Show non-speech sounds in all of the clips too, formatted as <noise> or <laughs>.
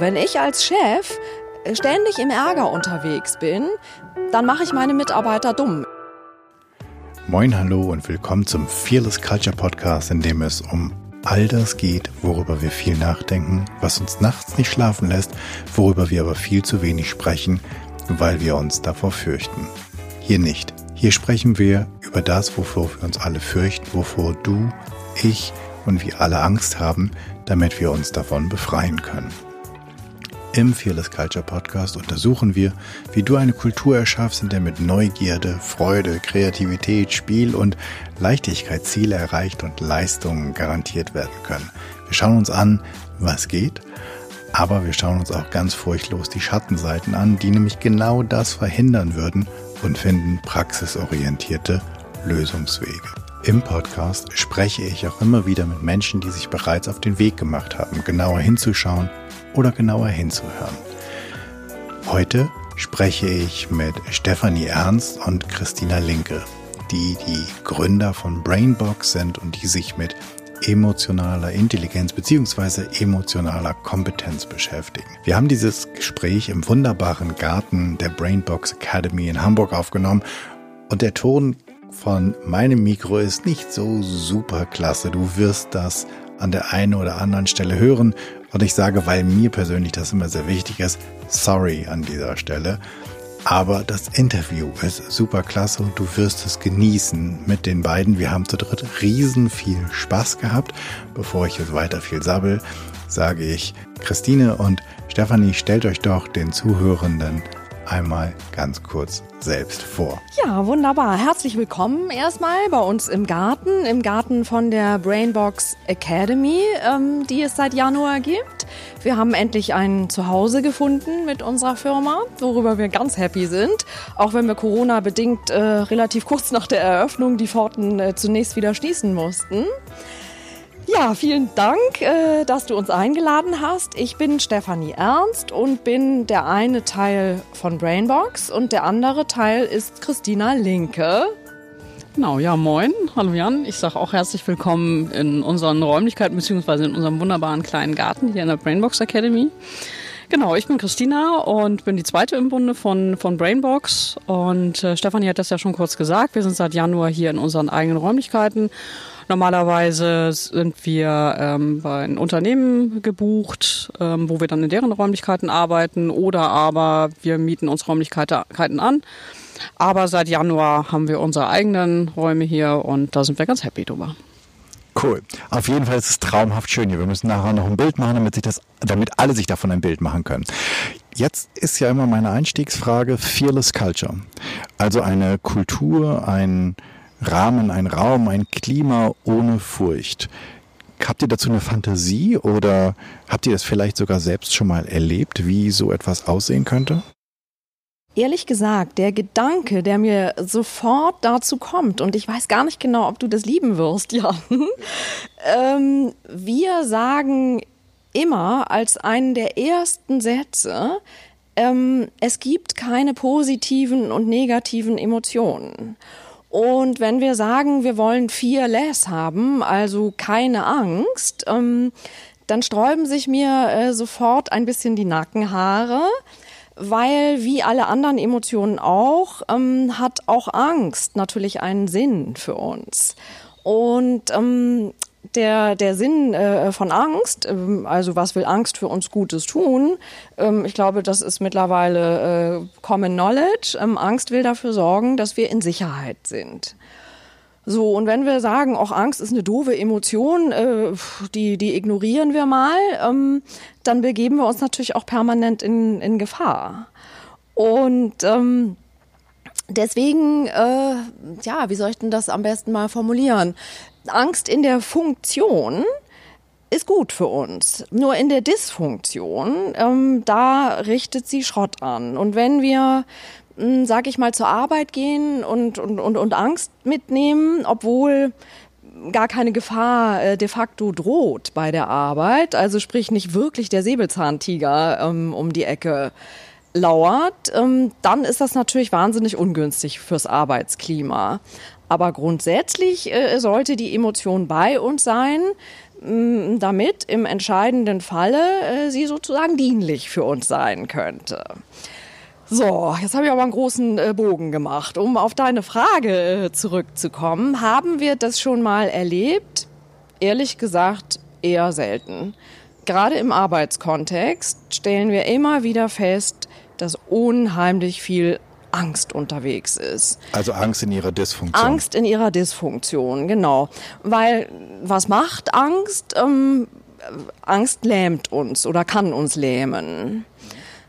Wenn ich als Chef ständig im Ärger unterwegs bin, dann mache ich meine Mitarbeiter dumm. Moin, hallo und willkommen zum Fearless Culture Podcast, in dem es um all das geht, worüber wir viel nachdenken, was uns nachts nicht schlafen lässt, worüber wir aber viel zu wenig sprechen, weil wir uns davor fürchten. Hier nicht. Hier sprechen wir über das, wovor wir uns alle fürchten, wovor du, ich und wir alle Angst haben, damit wir uns davon befreien können. Im Fearless Culture Podcast untersuchen wir, wie du eine Kultur erschaffst, in der mit Neugierde, Freude, Kreativität, Spiel und Leichtigkeit Ziele erreicht und Leistungen garantiert werden können. Wir schauen uns an, was geht, aber wir schauen uns auch ganz furchtlos die Schattenseiten an, die nämlich genau das verhindern würden und finden praxisorientierte Lösungswege. Im Podcast spreche ich auch immer wieder mit Menschen, die sich bereits auf den Weg gemacht haben, genauer hinzuschauen oder genauer hinzuhören. Heute spreche ich mit Stefanie Ernst und Christina Linke, die die Gründer von Brainbox sind und die sich mit emotionaler Intelligenz bzw. emotionaler Kompetenz beschäftigen. Wir haben dieses Gespräch im wunderbaren Garten der Brainbox Academy in Hamburg aufgenommen und der Ton von meinem Mikro ist nicht so super klasse. Du wirst das an der einen oder anderen Stelle hören und ich sage, weil mir persönlich das immer sehr wichtig ist, sorry an dieser Stelle. Aber das Interview ist super klasse und du wirst es genießen mit den beiden. Wir haben zu dritt riesen viel Spaß gehabt. Bevor ich jetzt weiter viel sabbel, sage ich, Christine und Stefanie, stellt euch doch den Zuhörenden einmal ganz kurz selbst vor. Ja, wunderbar. Herzlich willkommen erstmal bei uns im Garten, im Garten von der Brainbox Academy, ähm, die es seit Januar gibt. Wir haben endlich ein Zuhause gefunden mit unserer Firma, worüber wir ganz happy sind, auch wenn wir Corona bedingt äh, relativ kurz nach der Eröffnung die Pforten äh, zunächst wieder schließen mussten. Ja, vielen Dank, äh, dass du uns eingeladen hast. Ich bin Stefanie Ernst und bin der eine Teil von Brainbox und der andere Teil ist Christina Linke. Genau, ja, moin. Hallo Jan. Ich sage auch herzlich willkommen in unseren Räumlichkeiten beziehungsweise in unserem wunderbaren kleinen Garten hier in der Brainbox Academy. Genau, ich bin Christina und bin die zweite im Bunde von, von Brainbox. Und äh, Stefanie hat das ja schon kurz gesagt. Wir sind seit Januar hier in unseren eigenen Räumlichkeiten Normalerweise sind wir ähm, bei einem Unternehmen gebucht, ähm, wo wir dann in deren Räumlichkeiten arbeiten oder aber wir mieten uns Räumlichkeiten an. Aber seit Januar haben wir unsere eigenen Räume hier und da sind wir ganz happy drüber. Cool. Auf jeden Fall ist es traumhaft schön hier. Wir müssen nachher noch ein Bild machen, damit sich das, damit alle sich davon ein Bild machen können. Jetzt ist ja immer meine Einstiegsfrage Fearless Culture. Also eine Kultur, ein, Rahmen, ein Raum, ein Klima ohne Furcht. Habt ihr dazu eine Fantasie oder habt ihr das vielleicht sogar selbst schon mal erlebt, wie so etwas aussehen könnte? Ehrlich gesagt, der Gedanke, der mir sofort dazu kommt, und ich weiß gar nicht genau, ob du das lieben wirst, <laughs> Jan. ähm, wir sagen immer als einen der ersten Sätze, ähm, es gibt keine positiven und negativen Emotionen. Und wenn wir sagen, wir wollen vier Less haben, also keine Angst, ähm, dann sträuben sich mir äh, sofort ein bisschen die Nackenhaare, weil wie alle anderen Emotionen auch, ähm, hat auch Angst natürlich einen Sinn für uns. Und ähm, der, der Sinn äh, von Angst, ähm, also was will Angst für uns Gutes tun, ähm, ich glaube, das ist mittlerweile äh, Common Knowledge. Ähm, Angst will dafür sorgen, dass wir in Sicherheit sind. So, und wenn wir sagen, auch Angst ist eine doofe Emotion, äh, die, die ignorieren wir mal, ähm, dann begeben wir uns natürlich auch permanent in, in Gefahr. Und ähm, deswegen, äh, ja, wie soll ich denn das am besten mal formulieren? Angst in der Funktion ist gut für uns. Nur in der Dysfunktion, ähm, da richtet sie Schrott an. Und wenn wir, hm, sag ich mal, zur Arbeit gehen und, und, und, und Angst mitnehmen, obwohl gar keine Gefahr äh, de facto droht bei der Arbeit, also sprich nicht wirklich der Säbelzahntiger ähm, um die Ecke lauert, ähm, dann ist das natürlich wahnsinnig ungünstig fürs Arbeitsklima. Aber grundsätzlich äh, sollte die Emotion bei uns sein. damit im entscheidenden Falle äh, sie sozusagen dienlich für uns sein könnte. So, jetzt habe ich aber einen großen äh, Bogen gemacht. Um auf deine Frage zurückzukommen, haben wir das schon mal erlebt? Ehrlich gesagt, eher selten. Gerade im Arbeitskontext stellen wir immer wieder fest, dass unheimlich viel Angst unterwegs ist. Also Angst in ihrer Dysfunktion. Angst in ihrer Dysfunktion, genau. Weil was macht Angst? Ähm, Angst lähmt uns oder kann uns lähmen.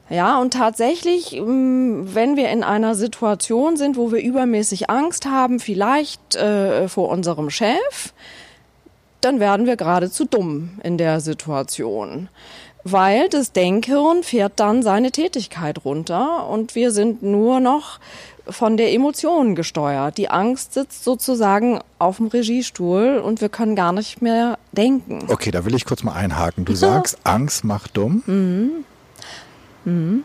Ja, und tatsächlich, ähm, wenn wir in einer Situation sind, wo wir übermäßig Angst haben, vielleicht äh, vor unserem Chef, dann werden wir geradezu dumm in der Situation weil das Denkhirn fährt dann seine Tätigkeit runter und wir sind nur noch von der Emotion gesteuert. Die Angst sitzt sozusagen auf dem Regiestuhl und wir können gar nicht mehr denken. Okay, da will ich kurz mal einhaken. Du sagst, <laughs> Angst macht dumm. Mhm. Mhm.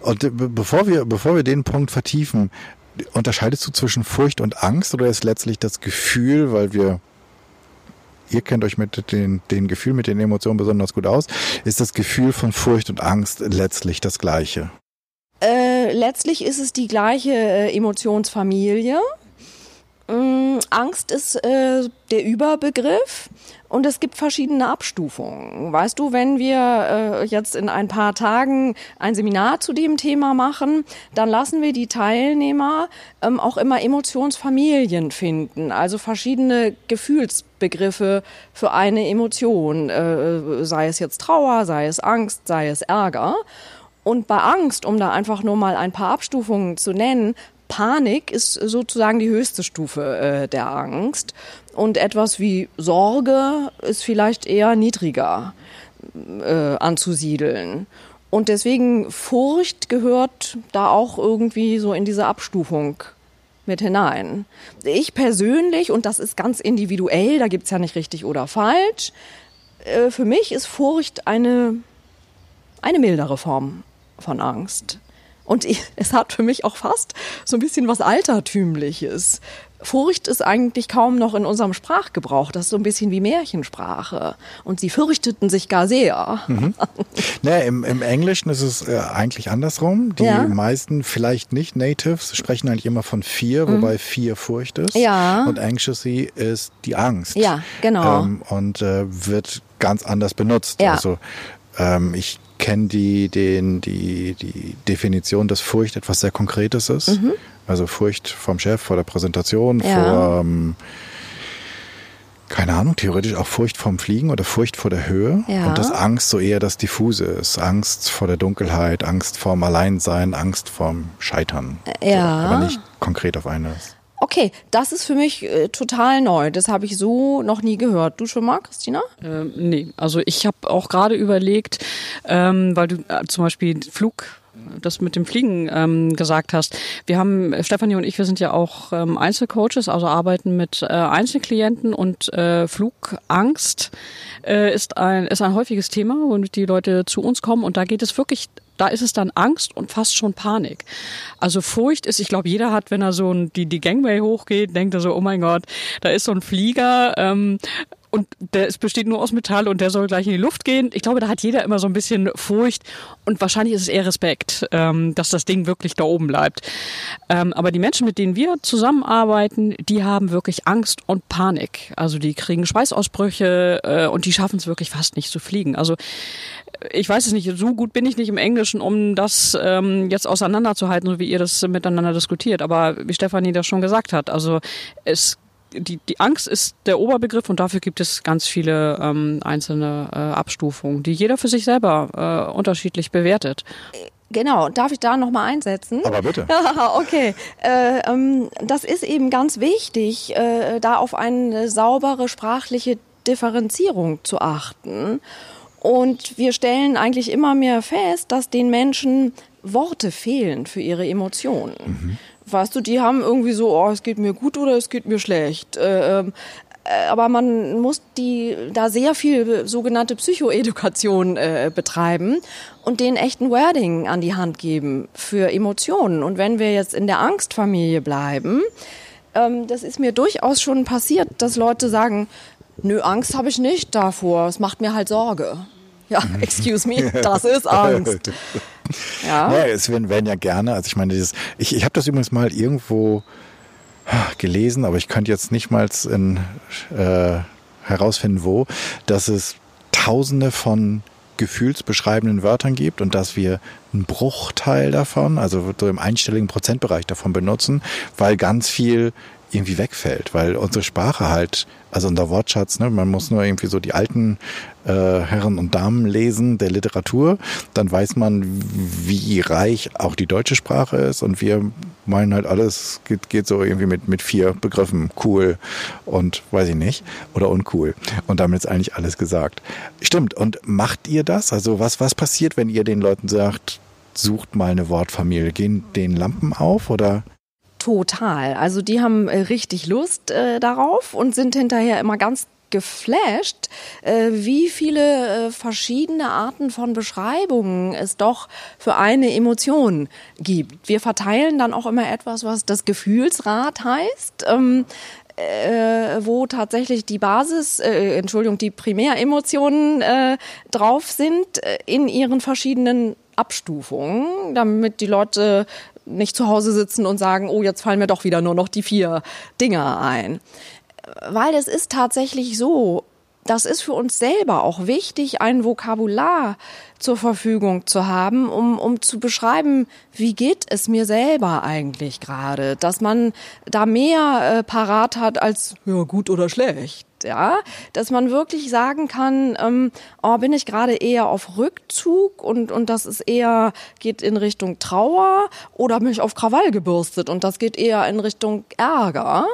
Und äh, bevor wir, bevor wir den Punkt vertiefen, unterscheidest du zwischen Furcht und Angst oder ist letztlich das Gefühl, weil wir ihr kennt euch mit den, den Gefühlen, mit den Emotionen besonders gut aus. Ist das Gefühl von Furcht und Angst letztlich das gleiche? Äh, letztlich ist es die gleiche äh, Emotionsfamilie. Ähm, Angst ist äh, der Überbegriff und es gibt verschiedene Abstufungen. Weißt du, wenn wir äh, jetzt in ein paar Tagen ein Seminar zu dem Thema machen, dann lassen wir die Teilnehmer ähm, auch immer Emotionsfamilien finden, also verschiedene Gefühlsbegriffe für eine Emotion, äh, sei es jetzt Trauer, sei es Angst, sei es Ärger. Und bei Angst, um da einfach nur mal ein paar Abstufungen zu nennen, Panik ist sozusagen die höchste Stufe äh, der Angst und etwas wie Sorge ist vielleicht eher niedriger äh, anzusiedeln. Und deswegen Furcht gehört da auch irgendwie so in diese Abstufung mit hinein. Ich persönlich, und das ist ganz individuell, da gibt's ja nicht richtig oder falsch, äh, für mich ist Furcht eine, eine mildere Form von Angst. Und <laughs> es hat für mich auch fast so ein bisschen was Altertümliches. Furcht ist eigentlich kaum noch in unserem Sprachgebrauch. Das ist so ein bisschen wie Märchensprache. Und sie fürchteten sich gar sehr. Mhm. Naja, im, im Englischen ist es äh, eigentlich andersrum. Die ja. meisten, vielleicht nicht Natives, sprechen eigentlich immer von Fear, mhm. wobei Fear Furcht ist. Ja. Und Anxiety ist die Angst. Ja, genau. Ähm, und äh, wird ganz anders benutzt. Ja. Also ähm, ich kenne die, den, die, die Definition, dass Furcht etwas sehr Konkretes ist. Mhm. Also Furcht vom Chef vor der Präsentation, ja. vor, ähm, keine Ahnung, theoretisch auch Furcht vom Fliegen oder Furcht vor der Höhe. Ja. Und dass Angst so eher das Diffuse ist. Angst vor der Dunkelheit, Angst vorm Alleinsein, Angst vorm Scheitern. Ja. So, aber nicht konkret auf eines. Okay, das ist für mich äh, total neu. Das habe ich so noch nie gehört. Du schon mal, Christina? Ähm, nee, also ich habe auch gerade überlegt, ähm, weil du äh, zum Beispiel Flug das mit dem Fliegen ähm, gesagt hast. Wir haben, Stefanie und ich, wir sind ja auch ähm, Einzelcoaches, also arbeiten mit äh, Einzelklienten und äh, Flugangst äh, ist ein ist ein häufiges Thema, womit die Leute zu uns kommen und da geht es wirklich da ist es dann Angst und fast schon Panik. Also Furcht ist, ich glaube, jeder hat, wenn er so die, die Gangway hochgeht, denkt er so, oh mein Gott, da ist so ein Flieger, ähm, und der ist, besteht nur aus Metall und der soll gleich in die Luft gehen. Ich glaube, da hat jeder immer so ein bisschen Furcht und wahrscheinlich ist es eher Respekt, ähm, dass das Ding wirklich da oben bleibt. Ähm, aber die Menschen, mit denen wir zusammenarbeiten, die haben wirklich Angst und Panik. Also die kriegen Schweißausbrüche äh, und die schaffen es wirklich fast nicht zu fliegen. Also ich weiß es nicht, so gut bin ich nicht im Englischen, um das ähm, jetzt auseinanderzuhalten, so wie ihr das miteinander diskutiert. Aber wie Stefanie das schon gesagt hat, also es die, die Angst ist der Oberbegriff und dafür gibt es ganz viele ähm, einzelne äh, Abstufungen, die jeder für sich selber äh, unterschiedlich bewertet. Genau, darf ich da nochmal einsetzen? Aber bitte. <laughs> okay, äh, ähm, das ist eben ganz wichtig, äh, da auf eine saubere sprachliche Differenzierung zu achten. Und wir stellen eigentlich immer mehr fest, dass den Menschen Worte fehlen für ihre Emotionen. Mhm. Weißt du, die haben irgendwie so, oh, es geht mir gut oder es geht mir schlecht. Äh, ähm, äh, aber man muss die da sehr viel sogenannte Psychoedukation äh, betreiben und den echten Wording an die Hand geben für Emotionen. Und wenn wir jetzt in der Angstfamilie bleiben, ähm, das ist mir durchaus schon passiert, dass Leute sagen, Nö, Angst habe ich nicht davor. Es macht mir halt Sorge. Ja, excuse me, <laughs> das ist Angst. <laughs> Ja, ja es werden, werden ja gerne, also ich meine, dieses, ich, ich habe das übrigens mal irgendwo gelesen, aber ich könnte jetzt nicht mal in, äh, herausfinden, wo, dass es tausende von gefühlsbeschreibenden Wörtern gibt und dass wir einen Bruchteil davon, also so im einstelligen Prozentbereich davon benutzen, weil ganz viel irgendwie wegfällt, weil unsere Sprache halt, also unser Wortschatz, ne, man muss nur irgendwie so die alten äh, Herren und Damen lesen der Literatur, dann weiß man, wie reich auch die deutsche Sprache ist und wir meinen halt alles geht, geht so irgendwie mit, mit vier Begriffen, cool und weiß ich nicht, oder uncool. Und damit ist eigentlich alles gesagt. Stimmt, und macht ihr das? Also was, was passiert, wenn ihr den Leuten sagt, sucht mal eine Wortfamilie? Gehen den Lampen auf oder? Total. Also die haben äh, richtig Lust äh, darauf und sind hinterher immer ganz geflasht, äh, wie viele äh, verschiedene Arten von Beschreibungen es doch für eine Emotion gibt. Wir verteilen dann auch immer etwas, was das Gefühlsrad heißt. Ähm, äh, wo tatsächlich die Basis, Entschuldigung, die Primäremotionen drauf sind in ihren verschiedenen Abstufungen, damit die Leute nicht zu Hause sitzen und sagen, oh, jetzt fallen mir doch wieder nur noch die vier Dinger ein. Weil es ist tatsächlich so, das ist für uns selber auch wichtig, ein Vokabular zur Verfügung zu haben, um, um zu beschreiben, wie geht es mir selber eigentlich gerade, dass man da mehr äh, parat hat als ja gut oder schlecht ja, dass man wirklich sagen kann, ähm, oh, bin ich gerade eher auf Rückzug und, und das ist eher, geht in Richtung Trauer oder bin ich auf Krawall gebürstet und das geht eher in Richtung Ärger.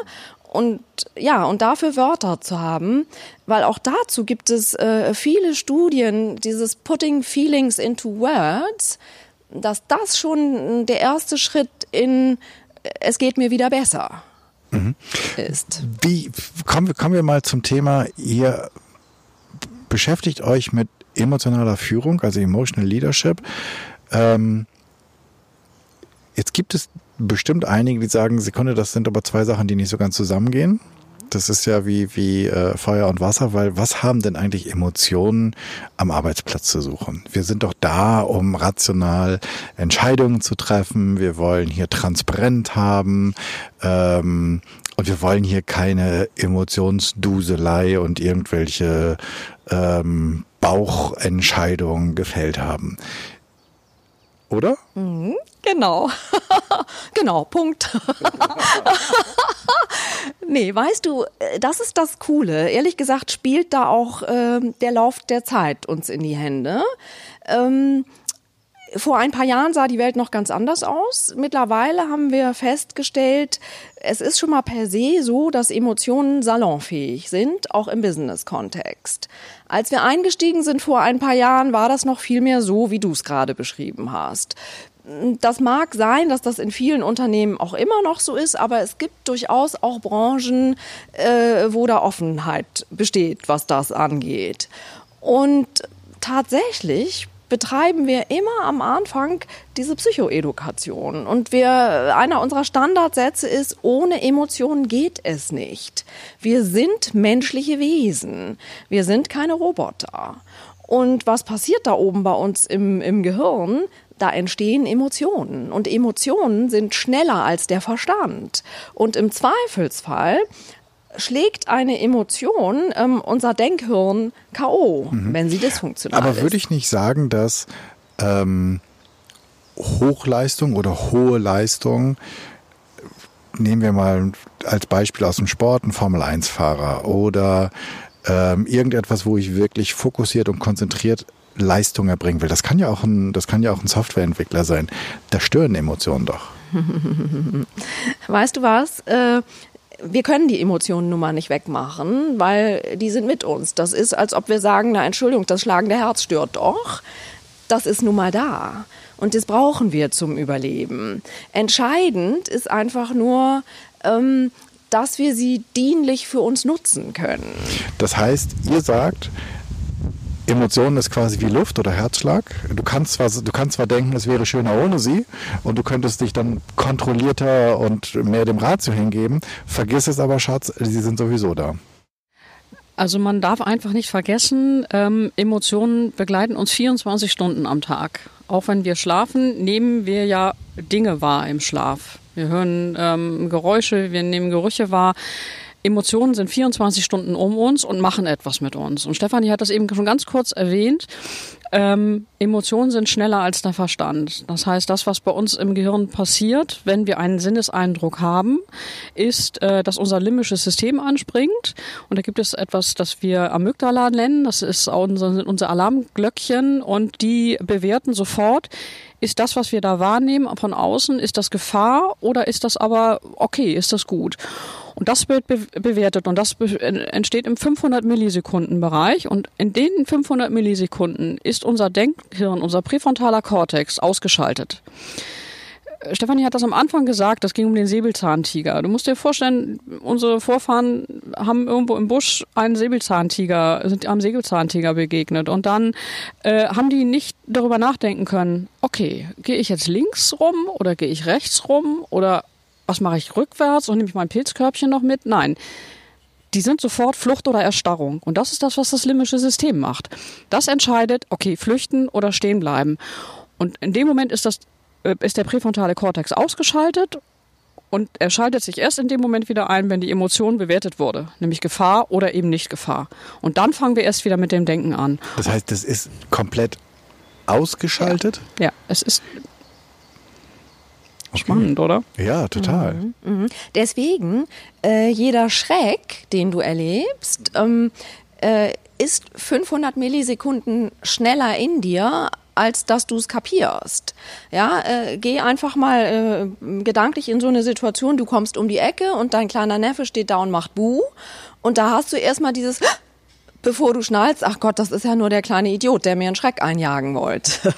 Und ja, und dafür Wörter zu haben, weil auch dazu gibt es äh, viele Studien, dieses Putting Feelings into Words, dass das schon der erste Schritt in es geht mir wieder besser mhm. ist. Wie kommen wir, kommen wir mal zum Thema, ihr beschäftigt euch mit emotionaler Führung, also Emotional Leadership. Ähm, jetzt gibt es bestimmt einige, die sagen, Sekunde, das sind aber zwei Sachen, die nicht so ganz zusammengehen. Das ist ja wie, wie äh, Feuer und Wasser, weil was haben denn eigentlich Emotionen am Arbeitsplatz zu suchen? Wir sind doch da, um rational Entscheidungen zu treffen. Wir wollen hier transparent haben. Ähm, und wir wollen hier keine Emotionsduselei und irgendwelche ähm, Bauchentscheidungen gefällt haben. Oder? Mhm, genau. <laughs> genau, Punkt. <laughs> nee, weißt du, äh, das ist das Coole. Ehrlich gesagt spielt da auch äh, der Lauf der Zeit uns in die Hände. Ähm, vor ein paar Jahren sah die Welt noch ganz anders aus. Mittlerweile haben wir festgestellt, es ist schon mal per se so, dass Emotionen salonfähig sind, auch im Business-Kontext. Als wir eingestiegen sind vor ein paar Jahren, war das noch viel mehr so, wie du es gerade beschrieben hast. Das mag sein, dass das in vielen Unternehmen auch immer noch so ist, aber es gibt durchaus auch Branchen, äh, wo da Offenheit besteht, was das angeht. Und tatsächlich betreiben wir immer am Anfang diese Psychoedukation. Und wir, einer unserer Standardsätze ist, ohne Emotionen geht es nicht. Wir sind menschliche Wesen. Wir sind keine Roboter. Und was passiert da oben bei uns im, im Gehirn? Da entstehen Emotionen. Und Emotionen sind schneller als der Verstand. Und im Zweifelsfall schlägt eine Emotion ähm, unser Denkhirn K.O., mhm. wenn sie dysfunktional Aber ist. Aber würde ich nicht sagen, dass ähm, Hochleistung oder hohe Leistung, nehmen wir mal als Beispiel aus dem Sport, ein Formel-1-Fahrer oder ähm, irgendetwas, wo ich wirklich fokussiert und konzentriert Leistung erbringen will. Das kann ja auch ein, das kann ja auch ein Softwareentwickler sein. Da stören Emotionen doch. <laughs> Weißt du was? Äh, wir können die Emotionen nun mal nicht wegmachen, weil die sind mit uns. Das ist, als ob wir sagen, na Entschuldigung, das schlagende Herz stört doch. Das ist nun mal da. Und das brauchen wir zum Überleben. Entscheidend ist einfach nur, ähm, dass wir sie dienlich für uns nutzen können. Das heißt, ihr sagt, Emotionen ist quasi wie Luft oder Herzschlag. Du kannst zwar, du kannst zwar denken, es wäre schöner ohne sie und du könntest dich dann kontrollierter und mehr dem Ratio hingeben. Vergiss es aber, Schatz, sie sind sowieso da. Also man darf einfach nicht vergessen, ähm, Emotionen begleiten uns 24 Stunden am Tag. Auch wenn wir schlafen, nehmen wir ja Dinge wahr im Schlaf. Wir hören ähm, Geräusche, wir nehmen Gerüche wahr. Emotionen sind 24 Stunden um uns und machen etwas mit uns. Und Stefanie hat das eben schon ganz kurz erwähnt. Ähm, Emotionen sind schneller als der Verstand. Das heißt, das, was bei uns im Gehirn passiert, wenn wir einen Sinneseindruck haben, ist, äh, dass unser limbisches System anspringt. Und da gibt es etwas, das wir Amygdala nennen. Das ist unser, unser Alarmglöckchen und die bewerten sofort, ist das, was wir da wahrnehmen von außen, ist das Gefahr oder ist das aber okay, ist das gut? Und das wird be bewertet und das be entsteht im 500 Millisekunden Bereich und in den 500 Millisekunden ist unser Denkhirn, unser präfrontaler Kortex ausgeschaltet. Stefanie hat das am Anfang gesagt, das ging um den Säbelzahntiger. Du musst dir vorstellen, unsere Vorfahren haben irgendwo im Busch einen Säbelzahntiger, sind am Säbelzahntiger begegnet und dann äh, haben die nicht darüber nachdenken können, okay, gehe ich jetzt links rum oder gehe ich rechts rum oder was mache ich rückwärts und nehme ich mein Pilzkörbchen noch mit? Nein. Die sind sofort Flucht oder Erstarrung. Und das ist das, was das limbische System macht. Das entscheidet, okay, flüchten oder stehen bleiben. Und in dem Moment ist, das, äh, ist der präfrontale Kortex ausgeschaltet und er schaltet sich erst in dem Moment wieder ein, wenn die Emotion bewertet wurde, nämlich Gefahr oder eben nicht Gefahr. Und dann fangen wir erst wieder mit dem Denken an. Das heißt, das ist komplett ausgeschaltet? Ja, ja es ist Spannend, oder? Ja, total. Mhm, mhm. Deswegen, äh, jeder Schreck, den du erlebst, ähm, äh, ist 500 Millisekunden schneller in dir, als dass du es kapierst. Ja, äh, geh einfach mal äh, gedanklich in so eine Situation, du kommst um die Ecke und dein kleiner Neffe steht da und macht Buh. Und da hast du erstmal dieses, bevor du schnallst, ach Gott, das ist ja nur der kleine Idiot, der mir einen Schreck einjagen wollte.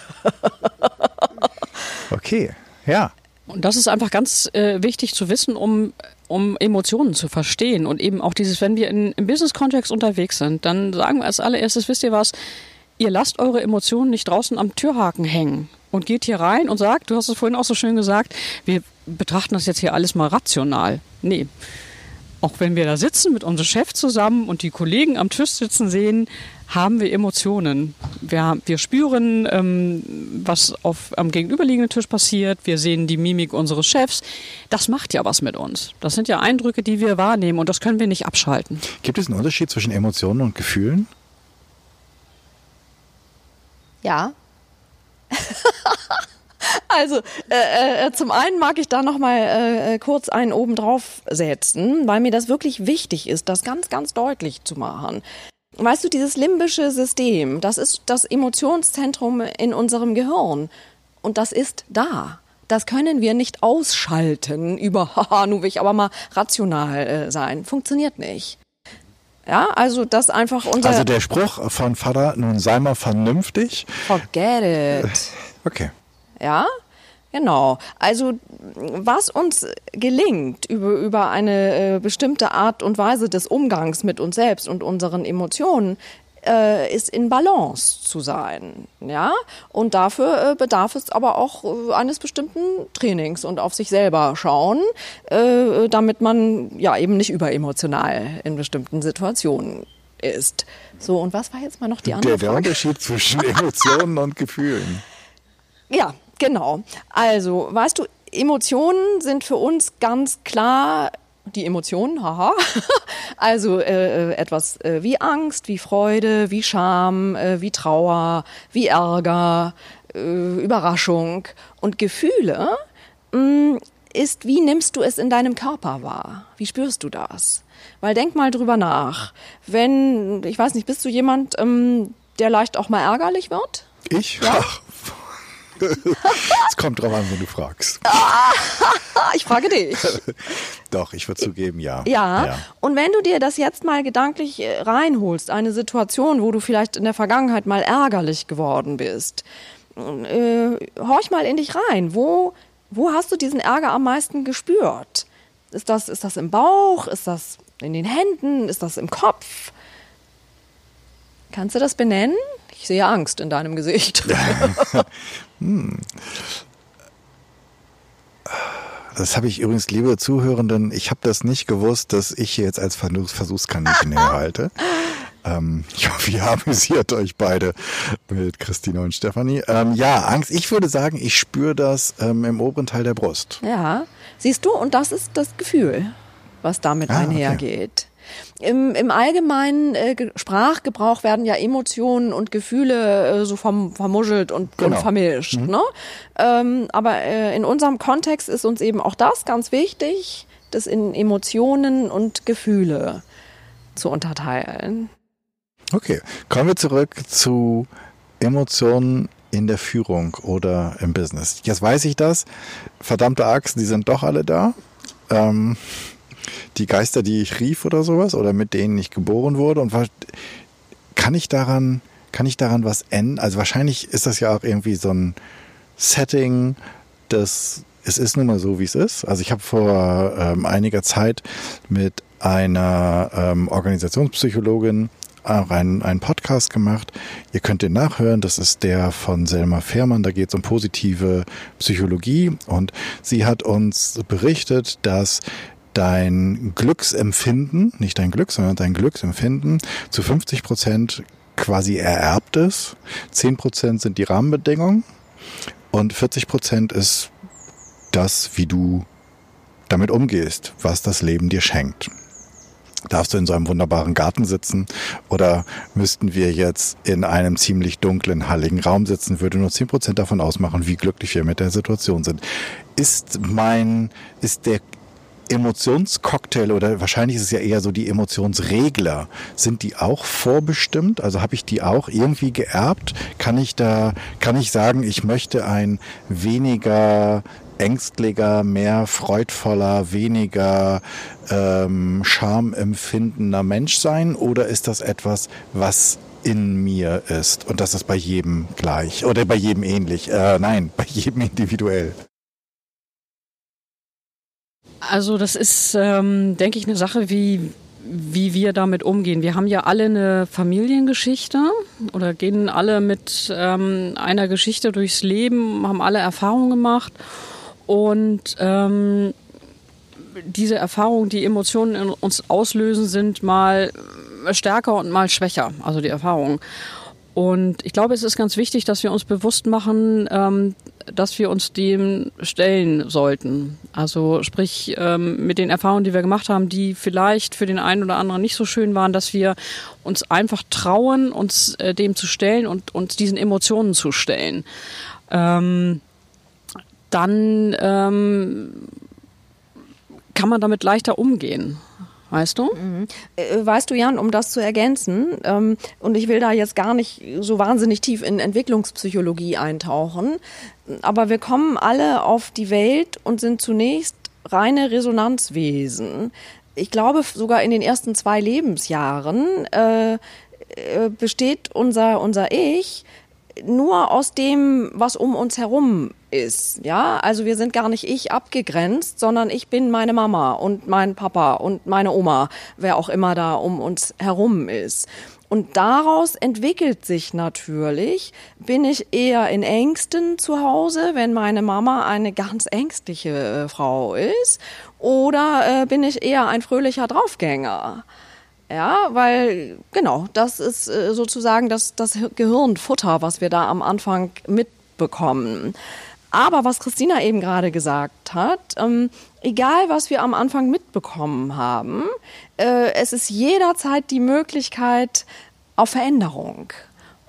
<laughs> okay, ja. Und das ist einfach ganz äh, wichtig zu wissen, um, um Emotionen zu verstehen. Und eben auch dieses, wenn wir in, im Business-Kontext unterwegs sind, dann sagen wir als allererstes, wisst ihr was, ihr lasst eure Emotionen nicht draußen am Türhaken hängen und geht hier rein und sagt, du hast es vorhin auch so schön gesagt, wir betrachten das jetzt hier alles mal rational. Nee. Auch wenn wir da sitzen mit unserem Chef zusammen und die Kollegen am Tisch sitzen sehen, haben wir Emotionen. Wir, wir spüren, ähm, was auf, am gegenüberliegenden Tisch passiert. Wir sehen die Mimik unseres Chefs. Das macht ja was mit uns. Das sind ja Eindrücke, die wir wahrnehmen und das können wir nicht abschalten. Gibt es einen Unterschied zwischen Emotionen und Gefühlen? Ja. <laughs> Also äh, äh, zum einen mag ich da noch mal äh, kurz einen oben drauf setzen, weil mir das wirklich wichtig ist, das ganz ganz deutlich zu machen. Weißt du, dieses limbische System, das ist das Emotionszentrum in unserem Gehirn. Und das ist da. Das können wir nicht ausschalten <laughs> über, haha, nun will ich aber mal rational äh, sein. Funktioniert nicht. Ja, also das einfach unser. Also der Spruch von Vater, nun sei mal vernünftig. Forget it. <laughs> Okay. Ja, Genau. Also was uns gelingt über, über eine äh, bestimmte Art und Weise des Umgangs mit uns selbst und unseren Emotionen, äh, ist in Balance zu sein. Ja? Und dafür äh, bedarf es aber auch äh, eines bestimmten Trainings und auf sich selber schauen, äh, damit man ja eben nicht überemotional in bestimmten Situationen ist. So, und was war jetzt mal noch die andere der, Frage? Der Unterschied zwischen <laughs> Emotionen und Gefühlen. Ja, Genau. Also, weißt du, Emotionen sind für uns ganz klar die Emotionen, haha. <laughs> Also äh, äh, etwas äh, wie Angst, wie Freude, wie Scham, äh, wie Trauer, wie Ärger, äh, Überraschung und Gefühle mh, mm, ist, wie nimmst du es in deinem Körper wahr? Wie spürst du das? Weil denk mal drüber nach. Wenn, ich weiß nicht, bist du jemand, ähm, der leicht auch mal ärgerlich wird? Ich? Ja? Ach, <laughs> es kommt drauf an, wenn du fragst. ich frage dich. <laughs> Doch, ich würde zugeben, ja. ja. ja. Und wenn du dir das jetzt mal gedanklich äh, reinholst, eine Situation, wo du vielleicht in der Vergangenheit mal ärgerlich geworden bist, äh, horch mal in dich rein. Wo, wo hast du diesen Ärger am meisten gespürt? Ist das, ist das im Bauch? Ist das in den Händen? Ist das im Kopf? Kannst du das benennen? Ich sehe Angst in deinem Gesicht. <laughs> hm. Das habe ich übrigens, liebe Zuhörenden, ich habe das nicht gewusst, dass ich hier jetzt als Versuchskaninchen <laughs> herhalte. Ähm, ich hoffe, ihr amüsiert euch beide mit Christina und Stefanie. Ähm, ja, Angst. Ich würde sagen, ich spüre das ähm, im oberen Teil der Brust. Ja, siehst du, und das ist das Gefühl, was damit ah, einhergeht. Okay. Im, Im allgemeinen äh, Sprachgebrauch werden ja Emotionen und Gefühle äh, so verm vermuschelt und, genau. und vermischt. Mhm. Ne? Ähm, aber äh, in unserem Kontext ist uns eben auch das ganz wichtig, das in Emotionen und Gefühle zu unterteilen. Okay, kommen wir zurück zu Emotionen in der Führung oder im Business. Jetzt weiß ich das. Verdammte Axt, die sind doch alle da. Ähm, die Geister, die ich rief oder sowas oder mit denen ich geboren wurde. Und was, kann ich daran, kann ich daran was ändern? Also wahrscheinlich ist das ja auch irgendwie so ein Setting, das es ist nun mal so, wie es ist. Also ich habe vor ähm, einiger Zeit mit einer ähm, Organisationspsychologin auch einen, einen Podcast gemacht. Ihr könnt den nachhören. Das ist der von Selma Fehrmann. Da geht es um positive Psychologie. Und sie hat uns berichtet, dass dein Glücksempfinden, nicht dein Glück, sondern dein Glücksempfinden zu 50 Prozent quasi ererbt ist. 10 Prozent sind die Rahmenbedingungen und 40 Prozent ist das, wie du damit umgehst, was das Leben dir schenkt. Darfst du in so einem wunderbaren Garten sitzen oder müssten wir jetzt in einem ziemlich dunklen, halligen Raum sitzen, würde nur zehn Prozent davon ausmachen, wie glücklich wir mit der Situation sind. Ist mein, ist der Emotionscocktail oder wahrscheinlich ist es ja eher so die Emotionsregler, sind die auch vorbestimmt? Also habe ich die auch irgendwie geerbt? Kann ich da, kann ich sagen, ich möchte ein weniger ängstlicher, mehr freudvoller, weniger ähm, schamempfindender Mensch sein? Oder ist das etwas, was in mir ist und das ist bei jedem gleich oder bei jedem ähnlich? Äh, nein, bei jedem individuell. Also das ist, ähm, denke ich, eine Sache, wie, wie wir damit umgehen. Wir haben ja alle eine Familiengeschichte oder gehen alle mit ähm, einer Geschichte durchs Leben, haben alle Erfahrungen gemacht. Und ähm, diese Erfahrungen, die Emotionen in uns auslösen, sind mal stärker und mal schwächer, also die Erfahrungen. Und ich glaube, es ist ganz wichtig, dass wir uns bewusst machen, ähm, dass wir uns dem stellen sollten. Also sprich ähm, mit den Erfahrungen, die wir gemacht haben, die vielleicht für den einen oder anderen nicht so schön waren, dass wir uns einfach trauen, uns äh, dem zu stellen und uns diesen Emotionen zu stellen. Ähm, dann ähm, kann man damit leichter umgehen. Weißt du? Mhm. Äh, weißt du, Jan, um das zu ergänzen, ähm, und ich will da jetzt gar nicht so wahnsinnig tief in Entwicklungspsychologie eintauchen, aber wir kommen alle auf die Welt und sind zunächst reine Resonanzwesen. Ich glaube, sogar in den ersten zwei Lebensjahren äh, äh besteht unser, unser Ich nur aus dem, was um uns herum ist. Ja, also wir sind gar nicht ich abgegrenzt, sondern ich bin meine Mama und mein Papa und meine Oma, wer auch immer da um uns herum ist. Und daraus entwickelt sich natürlich, bin ich eher in Ängsten zu Hause, wenn meine Mama eine ganz ängstliche äh, Frau ist, oder äh, bin ich eher ein fröhlicher Draufgänger? Ja, weil genau, das ist äh, sozusagen das, das Gehirnfutter, was wir da am Anfang mitbekommen. Aber was Christina eben gerade gesagt hat, ähm, egal was wir am Anfang mitbekommen haben, äh, es ist jederzeit die Möglichkeit auf Veränderung.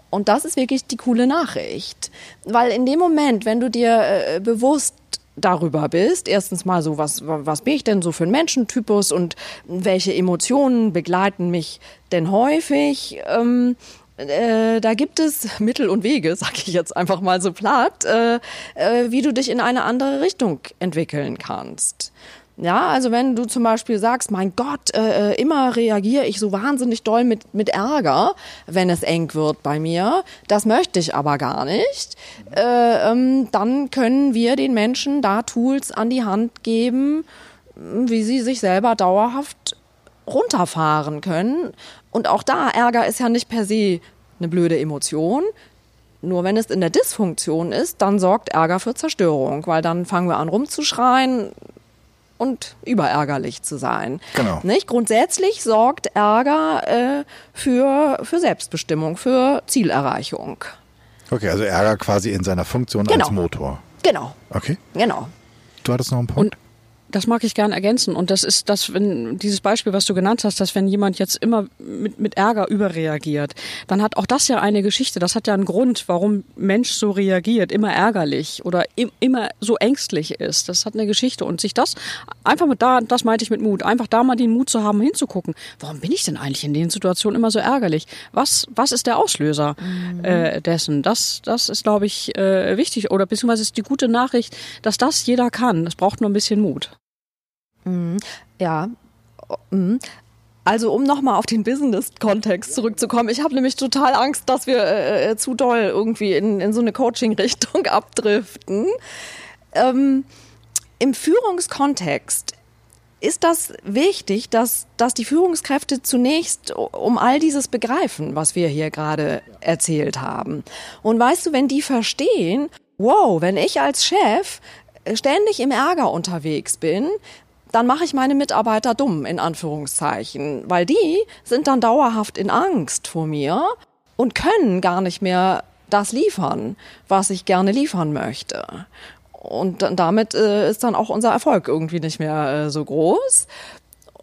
Und das ist wirklich die coole Nachricht. Weil in dem Moment, wenn du dir äh, bewusst darüber bist. Erstens mal so, was, was bin ich denn so für ein Menschentypus und welche Emotionen begleiten mich denn häufig? Ähm, äh, da gibt es Mittel und Wege, <laughs> sag ich jetzt einfach mal so platt, äh, äh, wie du dich in eine andere Richtung entwickeln kannst. Ja, also wenn du zum Beispiel sagst, mein Gott, äh, äh, immer reagiere ich so wahnsinnig doll mit, mit Ärger, wenn es eng wird bei mir, das möchte ich aber gar nicht, äh, ähm, dann können wir den Menschen da Tools an die Hand geben, wie sie sich selber dauerhaft runterfahren können. Und auch da, Ärger ist ja nicht per se eine blöde Emotion. Nur wenn es in der Dysfunktion ist, dann sorgt Ärger für Zerstörung, weil dann fangen wir an rumzuschreien, und überärgerlich zu sein. Genau. Nicht? Grundsätzlich sorgt Ärger äh, für, für Selbstbestimmung, für Zielerreichung. Okay, also Ärger quasi in seiner Funktion Genau. als Motor. Genau, Okay. genau. Du hattest noch einen Punkt? Und das mag ich gern ergänzen. Und das ist das, wenn dieses Beispiel, was du genannt hast, dass wenn jemand jetzt immer mit, mit Ärger überreagiert, dann hat auch das ja eine Geschichte. Das hat ja einen Grund, warum Mensch so reagiert, immer ärgerlich oder im, immer so ängstlich ist. Das hat eine Geschichte. Und sich das einfach mit da, das meinte ich mit Mut, einfach da mal den Mut zu haben, hinzugucken. Warum bin ich denn eigentlich in den Situationen immer so ärgerlich? Was, was ist der Auslöser äh, dessen? Das, das ist, glaube ich, äh, wichtig. Oder beziehungsweise ist die gute Nachricht, dass das jeder kann. Es braucht nur ein bisschen Mut. Ja. Mhm. Also um nochmal auf den Business-Kontext zurückzukommen, ich habe nämlich total Angst, dass wir äh, zu doll irgendwie in, in so eine Coaching-Richtung <laughs> abdriften. Ähm, Im Führungskontext ist das wichtig, dass, dass die Führungskräfte zunächst um all dieses begreifen, was wir hier gerade erzählt haben. Und weißt du, wenn die verstehen, wow, wenn ich als Chef ständig im Ärger unterwegs bin, dann mache ich meine Mitarbeiter dumm, in Anführungszeichen, weil die sind dann dauerhaft in Angst vor mir und können gar nicht mehr das liefern, was ich gerne liefern möchte. Und damit äh, ist dann auch unser Erfolg irgendwie nicht mehr äh, so groß.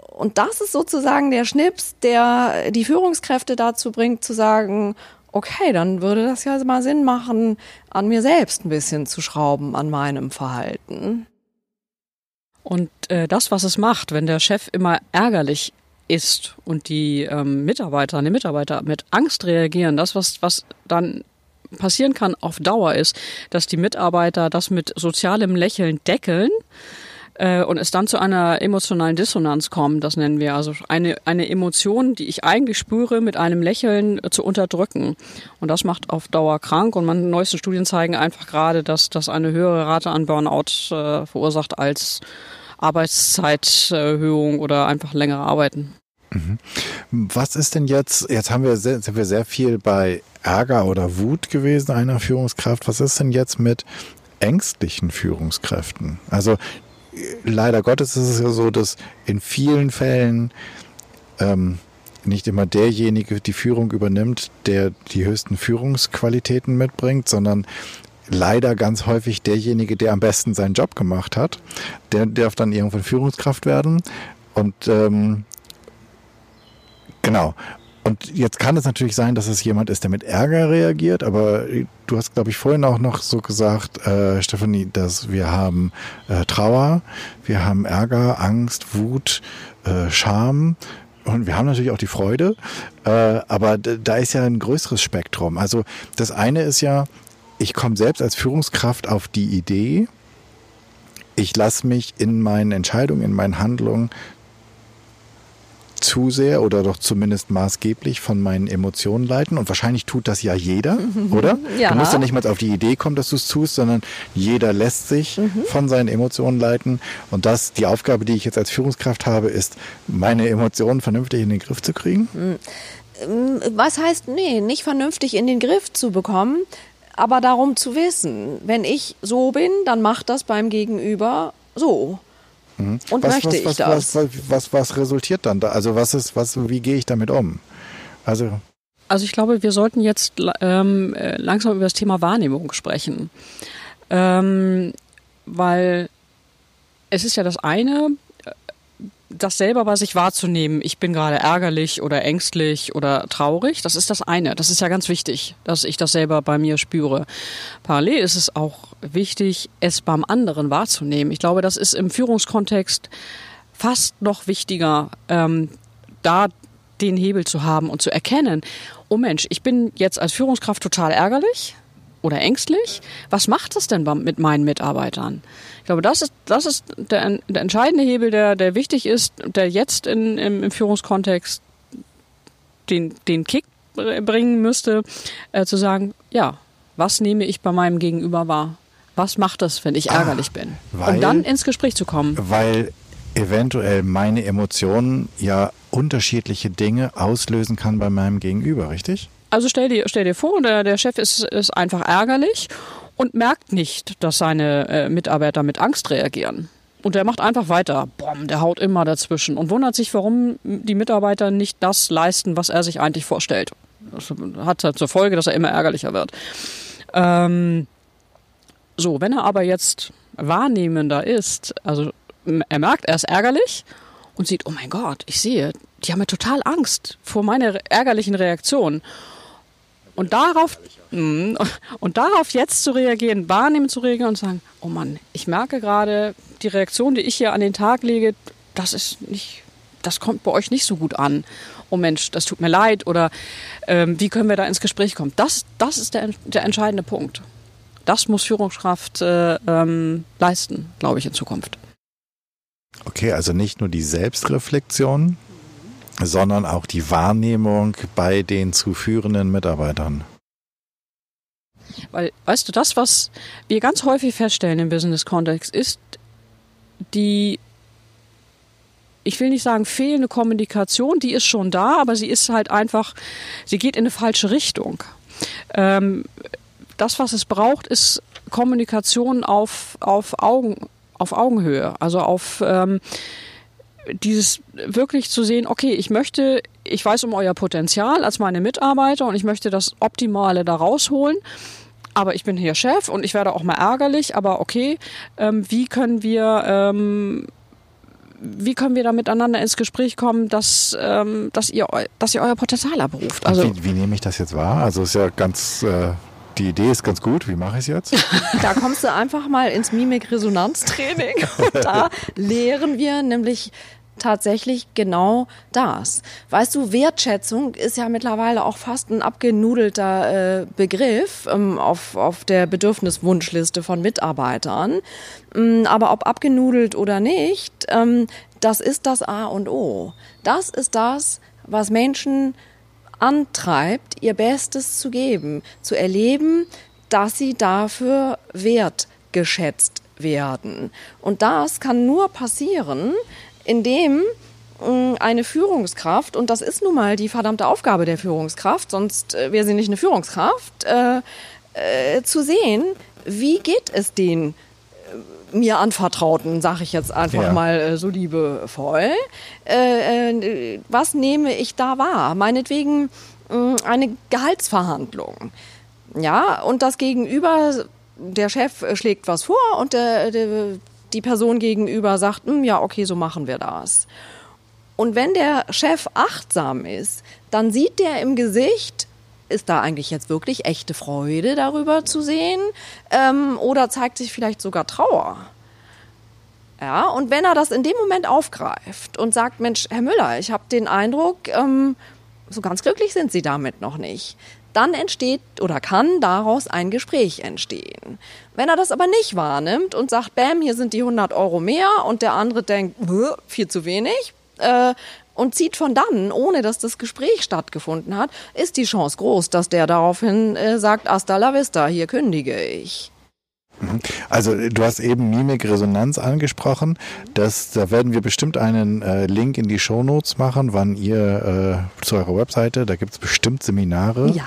Und das ist sozusagen der Schnips, der die Führungskräfte dazu bringt, zu sagen, okay, dann würde das ja mal Sinn machen, an mir selbst ein bisschen zu schrauben, an meinem Verhalten. Und äh, das, was es macht, wenn der Chef immer ärgerlich ist und die ähm, Mitarbeiter, die Mitarbeiter mit Angst reagieren, das, was, was dann passieren kann auf Dauer ist, dass die Mitarbeiter das mit sozialem Lächeln deckeln äh, und es dann zu einer emotionalen Dissonanz kommt, das nennen wir also eine, eine Emotion, die ich eigentlich spüre, mit einem Lächeln äh, zu unterdrücken. Und das macht auf Dauer krank und man, neuesten Studien zeigen einfach gerade, dass das eine höhere Rate an Burnout äh, verursacht als Arbeitszeiterhöhung oder einfach längere Arbeiten. Was ist denn jetzt, jetzt haben wir sehr, sind wir sehr viel bei Ärger oder Wut gewesen einer Führungskraft. Was ist denn jetzt mit ängstlichen Führungskräften? Also leider Gottes ist es ja so, dass in vielen Fällen ähm, nicht immer derjenige die Führung übernimmt, der die höchsten Führungsqualitäten mitbringt, sondern leider ganz häufig derjenige, der am besten seinen Job gemacht hat. Der darf dann irgendwann Führungskraft werden. Und ähm, Genau. Und jetzt kann es natürlich sein, dass es jemand ist, der mit Ärger reagiert, aber du hast, glaube ich, vorhin auch noch so gesagt, äh, Stefanie, dass wir haben äh, Trauer, wir haben Ärger, Angst, Wut, äh, Scham und wir haben natürlich auch die Freude, äh, aber da ist ja ein größeres Spektrum. Also das eine ist ja, ich komme selbst als Führungskraft auf die Idee, ich lasse mich in meinen Entscheidungen, in meinen Handlungen zu sehr oder doch zumindest maßgeblich von meinen Emotionen leiten. Und wahrscheinlich tut das ja jeder, oder? Ja. <laughs> Du musst ja nicht mal auf die Idee kommen, dass du es tust, sondern jeder lässt sich von seinen Emotionen leiten. Und das, die Aufgabe, die ich jetzt als Führungskraft habe, ist, meine Emotionen vernünftig in den Griff zu kriegen. Was heißt, nee, nicht vernünftig in den Griff zu bekommen, aber darum zu wissen, wenn ich so bin, dann macht das beim Gegenüber so. Und Was, möchte was, ich was, das? was, was, was, was resultiert dann da? Also was ist, was, wie gehe ich damit um? Also, Also ich glaube, wir sollten jetzt ähm, äh, langsam über das Thema Wahrnehmung sprechen. Ähm, weil es ist ja das eine, das selber bei sich wahrzunehmen, ich bin gerade ärgerlich oder ängstlich oder traurig, das ist das eine. Das ist ja ganz wichtig, dass ich das selber bei mir spüre. Parallel ist es auch wichtig, es beim anderen wahrzunehmen. Ich glaube, das ist im Führungskontext fast noch wichtiger, ähm, da den Hebel zu haben und zu erkennen, oh Mensch, ich bin jetzt als Führungskraft total ärgerlich oder ängstlich. Was macht das denn mit meinen Mitarbeitern? Ich glaube, das ist, das ist der, der entscheidende Hebel, der, der wichtig ist, der jetzt in, im, im Führungskontext den, den Kick bringen müsste, äh, zu sagen, ja, was nehme ich bei meinem Gegenüber wahr? Was macht das, wenn ich ärgerlich bin? weil- um dann ins Gespräch zu kommen. weil eventuell meine Emotionen ja unterschiedliche Dinge auslösen kann bei meinem Gegenüber, richtig? Also stell dir, stell dir vor, der, der Chef ist, ist einfach ärgerlich und merkt nicht, dass seine äh, Mitarbeiter mit Angst reagieren. Und der macht einfach weiter. Boom, der haut immer dazwischen und wundert sich, warum die Mitarbeiter nicht das leisten, was er sich eigentlich vorstellt. Das hat halt zur Folge, dass er immer ärgerlicher wird. Ähm, so, wenn er aber jetzt wahrnehmender ist, also er merkt, er ist ärgerlich und sieht, oh mein Gott, ich sehe, die haben ja total Angst vor meiner ärgerlichen Reaktion. Und darauf, mm, und darauf jetzt zu reagieren, wahrnehmen zu reagieren und sagen, oh Mann, ich merke gerade, die Reaktion, die ich hier an den Tag lege, das ist nicht, das kommt bei euch nicht so gut an. Oh Mensch, das tut mir leid oder ähm, wie können wir da ins Gespräch kommen? Das, das ist der, der entscheidende Punkt. Das muss Führungskraft äh, ähm, leisten, glaube ich, in Zukunft. Okay, also nicht nur die Selbstreflexion, sondern auch die Wahrnehmung bei den zu führenden Mitarbeitern. Weil, weißt du, das, was wir ganz häufig feststellen im Business-Kontext, ist die, ich will nicht sagen fehlende Kommunikation, die ist schon da, aber sie ist halt einfach, sie geht in eine falsche Richtung. Ähm, das, was es braucht, ist Kommunikation auf, auf, Augen, auf Augenhöhe, also auf ähm, dieses wirklich zu sehen, okay, ich möchte, ich weiß um euer Potenzial als meine Mitarbeiter und ich möchte das Optimale da rausholen. Aber ich bin hier Chef und ich werde auch mal ärgerlich, aber okay, ähm, wie können wir ähm, wie können wir da miteinander ins Gespräch kommen, dass, ähm, dass, ihr, dass ihr euer Potenzial abruft? Also, wie, wie nehme ich das jetzt wahr? Also ist ja ganz äh, die Idee ist ganz gut. Wie mache ich es jetzt? <laughs> da kommst du einfach mal ins Mimik-Resonanztraining. <laughs> da lehren wir nämlich tatsächlich genau das. Weißt du, Wertschätzung ist ja mittlerweile auch fast ein abgenudelter äh, Begriff ähm, auf, auf der Bedürfniswunschliste von Mitarbeitern. Ähm, aber ob abgenudelt oder nicht, ähm, das ist das A und O. Das ist das, was Menschen antreibt, ihr Bestes zu geben, zu erleben, dass sie dafür wertgeschätzt werden. Und das kann nur passieren, indem mm, eine Führungskraft, und das ist nun mal die verdammte Aufgabe der Führungskraft, sonst äh, wäre sie nicht eine Führungskraft, äh, äh, zu sehen, wie geht es den mir anvertrauten, sage ich jetzt einfach ja. mal äh, so liebevoll. Äh, äh, was nehme ich da wahr? Meinetwegen äh, eine Gehaltsverhandlung. Ja, und das Gegenüber, der Chef äh, schlägt was vor und der, der, die Person gegenüber sagt, hm, ja, okay, so machen wir das. Und wenn der Chef achtsam ist, dann sieht der im Gesicht, ist da eigentlich jetzt wirklich echte Freude darüber zu sehen? Ähm, oder zeigt sich vielleicht sogar Trauer? Ja, und wenn er das in dem Moment aufgreift und sagt, Mensch, Herr Müller, ich habe den Eindruck, ähm, so ganz glücklich sind Sie damit noch nicht, dann entsteht oder kann daraus ein Gespräch entstehen. Wenn er das aber nicht wahrnimmt und sagt, Bäm, hier sind die 100 Euro mehr und der andere denkt, viel zu wenig, äh, und zieht von dann, ohne dass das Gespräch stattgefunden hat, ist die Chance groß, dass der daraufhin äh, sagt, hasta la vista, hier kündige ich. Also du hast eben Mimik-Resonanz angesprochen. Das, da werden wir bestimmt einen äh, Link in die Shownotes machen, wann ihr äh, zu eurer Webseite, da gibt es bestimmt Seminare. Ja.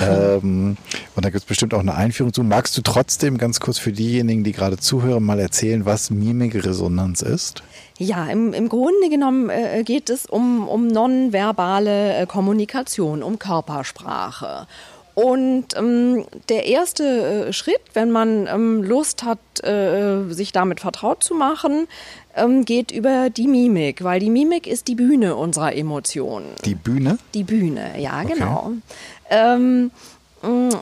Ähm, und da gibt es bestimmt auch eine Einführung zu. Magst du trotzdem ganz kurz für diejenigen, die gerade zuhören, mal erzählen, was Mimik-Resonanz ist? Ja, im, im Grunde genommen äh, geht es um, um nonverbale äh, Kommunikation, um Körpersprache. Und ähm, der erste äh, Schritt, wenn man ähm, Lust hat, äh, sich damit vertraut zu machen, ähm, geht über die Mimik, weil die Mimik ist die Bühne unserer Emotionen. Die Bühne? Die Bühne, ja, okay. genau. Ähm,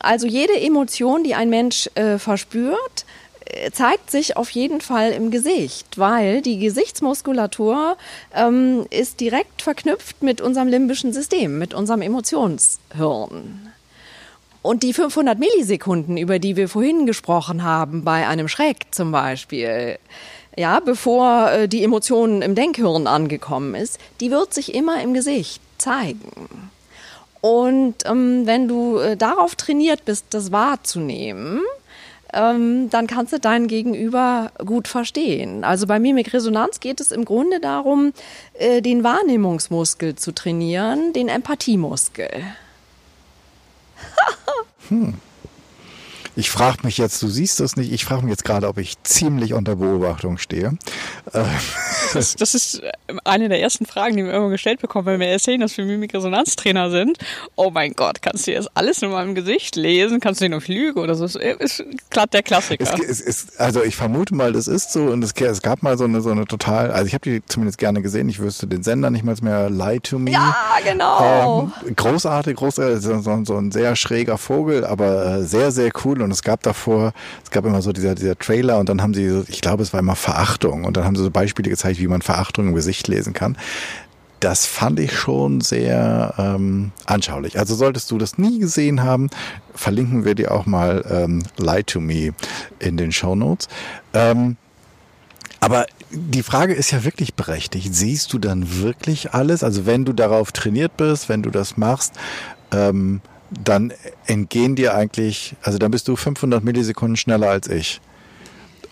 also jede Emotion, die ein Mensch äh, verspürt, äh, zeigt sich auf jeden Fall im Gesicht, weil die Gesichtsmuskulatur ähm, ist direkt verknüpft mit unserem limbischen System, mit unserem Emotionshirn. Und die 500 Millisekunden, über die wir vorhin gesprochen haben, bei einem Schreck zum Beispiel, ja, bevor äh, die Emotion im Denkhirn angekommen ist, die wird sich immer im Gesicht zeigen. Und ähm, wenn du äh, darauf trainiert bist, das wahrzunehmen, ähm, dann kannst du deinen Gegenüber gut verstehen. Also bei Mimikresonanz geht es im Grunde darum, äh, den Wahrnehmungsmuskel zu trainieren, den Empathiemuskel. Hm. <laughs> Ich frage mich jetzt, du siehst das nicht, ich frage mich jetzt gerade, ob ich ziemlich unter Beobachtung stehe. Das, das, ist eine der ersten Fragen, die wir immer gestellt bekommen, wenn wir erzählen, dass wir Mimikresonanztrainer sind. Oh mein Gott, kannst du jetzt alles in meinem Gesicht lesen? Kannst du dir noch lügen oder so? Das ist glatt der Klassiker. Es, es, es, also ich vermute mal, das ist so und es, gab mal so eine, so eine total, also ich habe die zumindest gerne gesehen, ich wüsste den Sender nicht mal mehr Lie to Me. Ja, genau. Ähm, großartig, großartig, so, so, ein sehr schräger Vogel, aber äh, sehr, sehr cool und es gab davor, es gab immer so dieser, dieser Trailer und dann haben sie, ich glaube, es war immer Verachtung und dann haben sie so Beispiele gezeigt, wie man Verachtung im Gesicht lesen kann. Das fand ich schon sehr ähm, anschaulich. Also solltest du das nie gesehen haben, verlinken wir dir auch mal ähm, Lie to Me in den Show Notes. Ähm, aber die Frage ist ja wirklich berechtigt. Siehst du dann wirklich alles? Also wenn du darauf trainiert bist, wenn du das machst, ähm, dann entgehen dir eigentlich, also dann bist du 500 Millisekunden schneller als ich.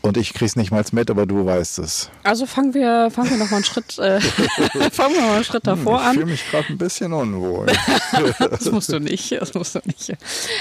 Und ich krieg's nicht mal mit, aber du weißt es. Also fangen wir, fangen wir noch mal einen Schritt, äh, <laughs> fangen wir mal einen Schritt hm, davor an. Ich fühle mich gerade ein bisschen unwohl. <laughs> das musst du nicht, das musst du nicht.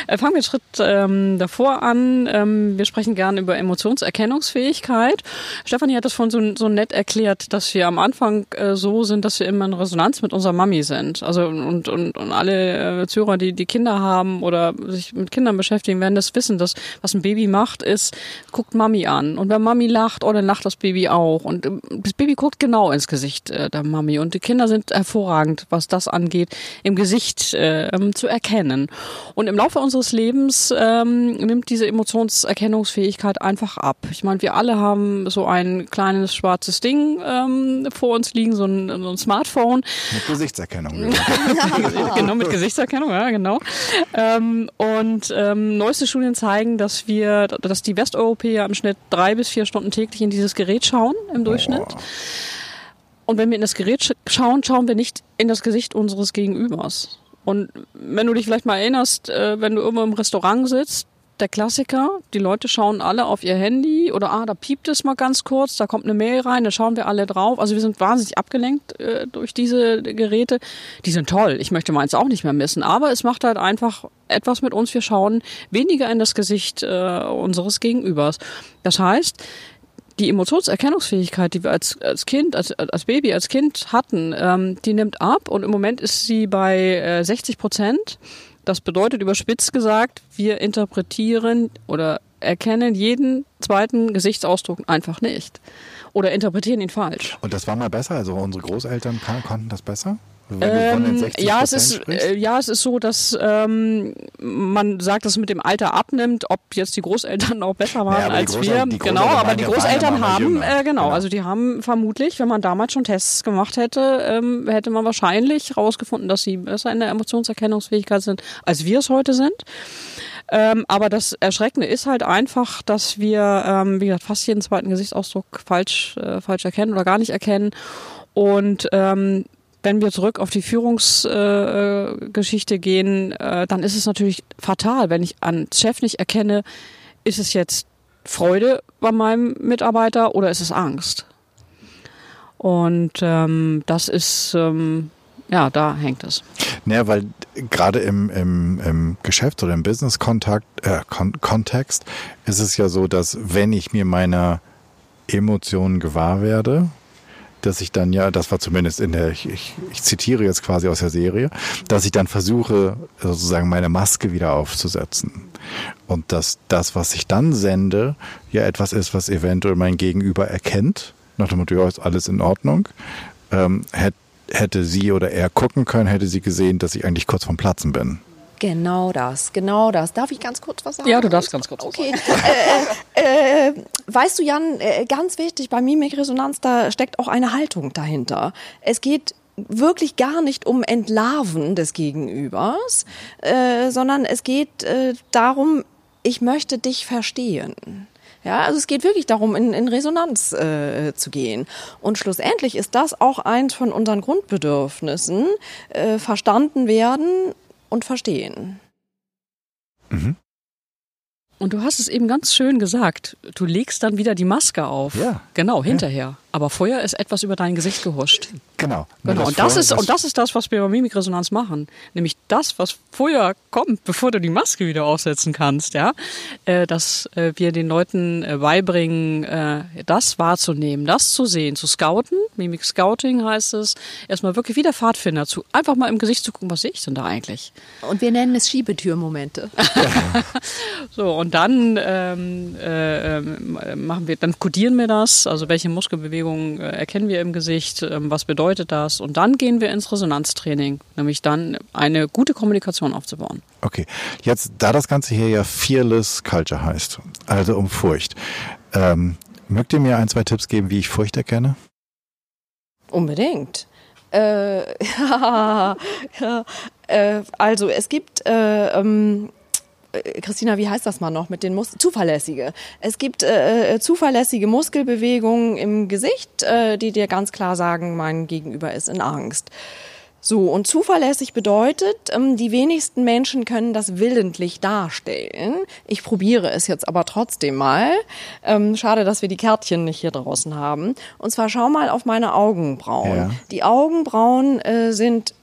Äh, fangen wir einen Schritt ähm, davor an. Ähm, wir sprechen gerne über Emotionserkennungsfähigkeit. Stefanie hat das von so, so nett erklärt, dass wir am Anfang äh, so sind, dass wir immer in Resonanz mit unserer Mami sind. Also und, und, und alle äh, Zuhörer, die die Kinder haben oder sich mit Kindern beschäftigen, werden das wissen, dass was ein Baby macht, ist, guckt Mami an und wenn Mami lacht, oh, dann lacht das Baby auch. Und ähm, das Baby guckt genau ins Gesicht äh, der Mami. Und die Kinder sind hervorragend, was das angeht, im Gesicht äh, ähm, zu erkennen. Und im Laufe unseres Lebens ähm, nimmt diese Emotionserkennungsfähigkeit einfach ab. Ich meine, wir alle haben so ein kleines schwarzes Ding ähm, vor uns liegen, so ein, so ein Smartphone. Mit Gesichtserkennung. <laughs> genau, mit Gesichtserkennung, ja, genau. Ähm, und ähm, neueste Studien zeigen, dass wir, dass die Westeuropäer im Schnitt drei drei bis vier Stunden täglich in dieses Gerät schauen im Durchschnitt. Oh. Und wenn wir in das Gerät schauen, schauen wir nicht in das Gesicht unseres Gegenübers. Und wenn du dich vielleicht mal erinnerst, äh, wenn du irgendwo im Restaurant sitzt, der Klassiker, die Leute schauen alle auf ihr Handy oder ah, da piept es mal ganz kurz, da kommt eine Mail rein, da schauen wir alle drauf. Also wir sind wahnsinnig abgelenkt äh, durch diese Geräte. Die sind toll, ich möchte meins auch nicht mehr missen, aber es macht halt einfach etwas mit uns. Wir schauen weniger in das Gesicht äh, unseres Gegenübers. Das heißt, die Emotionserkennungsfähigkeit, die wir als, als Kind, als, als Baby, als Kind hatten, ähm, die nimmt ab und im Moment ist sie bei äh, 60 Prozent. Das bedeutet überspitzt gesagt, wir interpretieren oder erkennen jeden zweiten Gesichtsausdruck einfach nicht oder interpretieren ihn falsch. Und das war mal besser? Also unsere Großeltern konnten das besser? Ähm, ja, es ist äh, ja, es ist so, dass ähm, man sagt, dass es mit dem Alter abnimmt, ob jetzt die Großeltern <laughs> auch besser waren ja, als wir. Genau, aber die Großeltern haben äh, genau, genau, also die haben vermutlich, wenn man damals schon Tests gemacht hätte, ähm, hätte man wahrscheinlich herausgefunden, dass sie besser in der Emotionserkennungsfähigkeit sind, als wir es heute sind. Ähm, aber das Erschreckende ist halt einfach, dass wir, ähm, wie gesagt, fast jeden zweiten Gesichtsausdruck falsch, äh, falsch erkennen oder gar nicht erkennen. Und ähm, wenn wir zurück auf die Führungsgeschichte äh, gehen, äh, dann ist es natürlich fatal, wenn ich an Chef nicht erkenne, ist es jetzt Freude bei meinem Mitarbeiter oder ist es Angst? Und ähm, das ist, ähm, ja, da hängt es. Naja, weil gerade im, im, im Geschäfts- oder im Business-Kontext äh, ist es ja so, dass wenn ich mir meiner Emotionen gewahr werde, dass ich dann ja, das war zumindest in der, ich, ich, ich zitiere jetzt quasi aus der Serie, dass ich dann versuche, sozusagen meine Maske wieder aufzusetzen. Und dass das, was ich dann sende, ja etwas ist, was eventuell mein Gegenüber erkennt. Nach dem Motto, ja, ist alles in Ordnung. Ähm, hätte, hätte sie oder er gucken können, hätte sie gesehen, dass ich eigentlich kurz vom Platzen bin. Genau das, genau das. Darf ich ganz kurz was sagen? Ja, du darfst ganz kurz okay. was sagen. <laughs> äh, äh, äh, weißt du, Jan, äh, ganz wichtig, bei Mimikresonanz, da steckt auch eine Haltung dahinter. Es geht wirklich gar nicht um Entlarven des Gegenübers, äh, sondern es geht äh, darum, ich möchte dich verstehen. Ja, also es geht wirklich darum, in, in Resonanz äh, zu gehen. Und schlussendlich ist das auch eins von unseren Grundbedürfnissen, äh, verstanden werden und verstehen. Mhm. Und du hast es eben ganz schön gesagt. Du legst dann wieder die Maske auf. Ja. Genau, hinterher. Ja. Aber vorher ist etwas über dein Gesicht gehuscht. Genau. Genau. Und das, ist, und das ist das, was wir bei Mimikresonanz machen. Nämlich das, was vorher kommt, bevor du die Maske wieder aufsetzen kannst, ja. Äh, dass äh, wir den Leuten äh, beibringen, das wahrzunehmen, das zu sehen, zu scouten. Mimik Scouting heißt es. Erstmal wirklich wie der Pfadfinder zu, einfach mal im Gesicht zu gucken, was sehe ich denn da eigentlich? Und wir nennen es Schiebetürmomente. <laughs> So, und dann ähm, äh, ähm, machen wir, dann kodieren wir das, also welche Muskelbewegungen äh, erkennen wir im Gesicht, ähm, was bedeutet das? Und dann gehen wir ins Resonanztraining, nämlich dann eine gute Kommunikation aufzubauen. Okay, jetzt da das Ganze hier ja Fearless Culture heißt, also um Furcht, ähm, mögt ihr mir ein, zwei Tipps geben, wie ich Furcht erkenne? Unbedingt. Äh, ja, <laughs> ja, äh, also es gibt, äh, ähm, äh, Christina, wie heißt das mal noch mit den Muskeln? Zuverlässige. Es gibt äh, äh, zuverlässige Muskelbewegungen im Gesicht, äh, die dir ganz klar sagen, mein Gegenüber ist in Angst. So, und zuverlässig bedeutet, ähm, die wenigsten Menschen können das willentlich darstellen. Ich probiere es jetzt aber trotzdem mal. Ähm, schade, dass wir die Kärtchen nicht hier draußen haben. Und zwar schau mal auf meine Augenbrauen. Ja. Die Augenbrauen äh, sind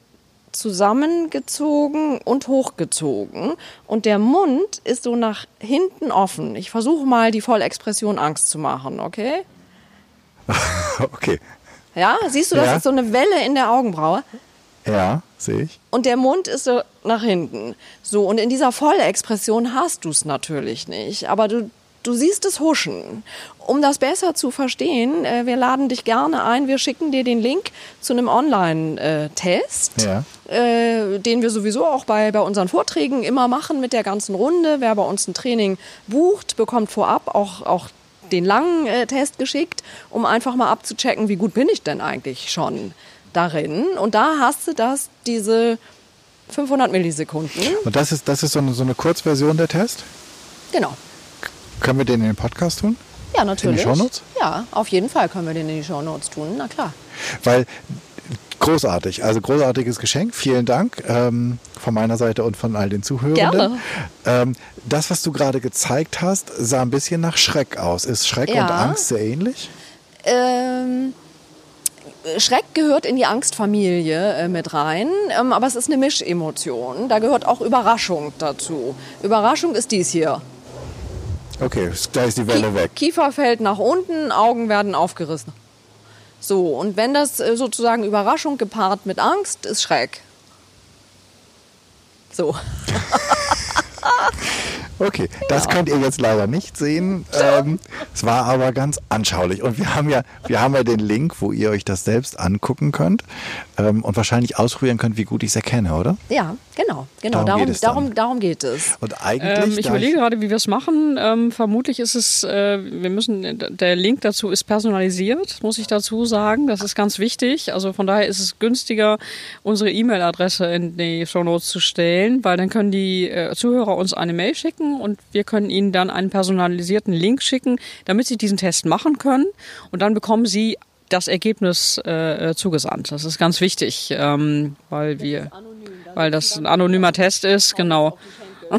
zusammengezogen und hochgezogen und der Mund ist so nach hinten offen. Ich versuche mal die Vollexpression Angst zu machen, okay? <laughs> okay, Ja, siehst du, das Ja. ist so eine Welle in der Augenbraue ja, sehe ich. und der Mund ist so nach hinten. So, und in dieser Vollexpression hast du es natürlich nicht, aber du, du siehst es huschen. Um das besser zu verstehen, äh, wir laden dich gerne ein, wir schicken dir den Link zu einem Online-Test. Ja. äh, den wir sowieso auch bei, bei unseren Vorträgen immer machen mit der ganzen Runde. Wer bei uns ein Training bucht, bekommt vorab auch, auch den langen äh, Test geschickt, um einfach mal abzuchecken, wie gut bin ich denn eigentlich schon darin. Und da hast du das, diese 500 Millisekunden. Und das ist, das ist so eine, so eine Kurzversion der Test? Genau. Können wir den in den Podcast tun? Ja, natürlich. Shownotes? Ja, auf jeden Fall können wir den in die Shownotes tun, na klar. Weil großartig, also großartiges Geschenk. Vielen Dank ähm, von meiner Seite und von all den Zuhörenden. Gerne. Ähm, das, was du gerade gezeigt hast, sah ein bisschen nach Schreck aus. Ist Schreck Ja. und Angst sehr ähnlich? Ähm, Schreck gehört in die Angstfamilie äh, mit rein, ähm, aber es ist eine Mischemotion. Da gehört auch Überraschung dazu. Überraschung ist dies hier. Okay, da ist die Welle Kie- weg. Kiefer fällt nach unten, Augen werden aufgerissen. So, und wenn das äh, sozusagen Überraschung gepaart mit Angst, ist Schreck. So. <laughs> Okay, das könnt ihr jetzt leider nicht sehen. Ähm, es war aber ganz anschaulich. Und wir haben ja, wir haben ja den Link, wo ihr euch das selbst angucken könnt ähm, und wahrscheinlich ausprobieren könnt, wie gut ich es erkenne, oder? Ja, genau, genau. Darum Darum, geht es darum, darum geht es. Und eigentlich. Ähm, ich überlege gerade, wie wir es machen. Ähm, vermutlich ist es, äh, wir müssen, der Link dazu ist personalisiert, muss ich dazu sagen. Das ist ganz wichtig. Also von daher ist es günstiger, unsere E-Mail-Adresse in die Show Notes zu stellen, weil dann können die äh, Zuhörer uns eine Mail schicken und wir können ihnen dann einen personalisierten Link schicken, damit sie diesen Test machen können. Und dann bekommen sie das Ergebnis äh, äh, zugesandt. Das ist ganz wichtig, ähm, weil wir, weil das ein anonymer Test ist, genau. <laughs>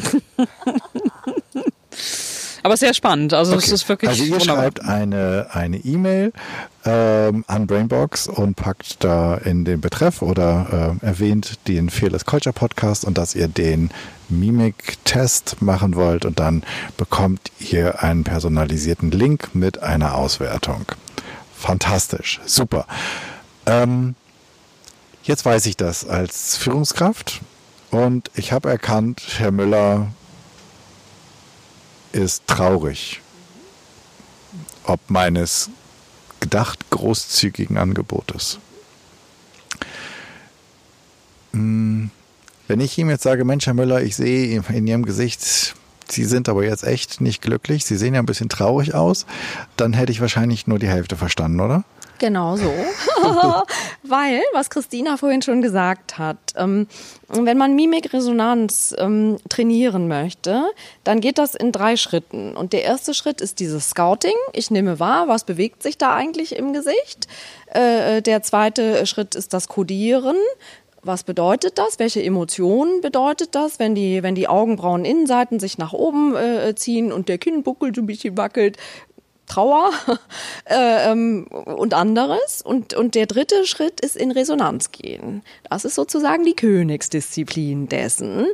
Aber sehr spannend. Also es Okay. ist wirklich also ihr wunderbar. schreibt eine eine E-Mail ähm, an Brainbox und packt da in den Betreff oder äh, erwähnt den Fearless Culture Podcast und dass ihr den Mimik-Test machen wollt und dann bekommt ihr einen personalisierten Link mit einer Auswertung. Fantastisch, super. Ähm, jetzt weiß ich das als Führungskraft und ich habe erkannt, Herr Müller ist traurig. Ob meines gedacht großzügigen Angebotes. Hm, Wenn ich ihm jetzt sage, Mensch, Herr Müller, ich sehe in Ihrem Gesicht, Sie sind aber jetzt echt nicht glücklich, Sie sehen ja ein bisschen traurig aus, dann hätte ich wahrscheinlich nur die Hälfte verstanden, oder? Genau so. <laughs> <laughs> Weil, was Christina vorhin schon gesagt hat, ähm, wenn man Mimikresonanz ähm, trainieren möchte, dann geht das in drei Schritten. Und der erste Schritt ist dieses Scouting. Ich nehme wahr, was bewegt sich da eigentlich im Gesicht. Äh, der zweite Schritt ist das Codieren. Was bedeutet das? Welche Emotionen bedeutet das, wenn die, wenn die Augenbrauen Innenseiten sich nach oben äh, ziehen und der Kinnbuckel so ein bisschen wackelt? Trauer <laughs> äh, ähm, und anderes. Und, und der dritte Schritt ist in Resonanz gehen. Das ist sozusagen die Königsdisziplin dessen.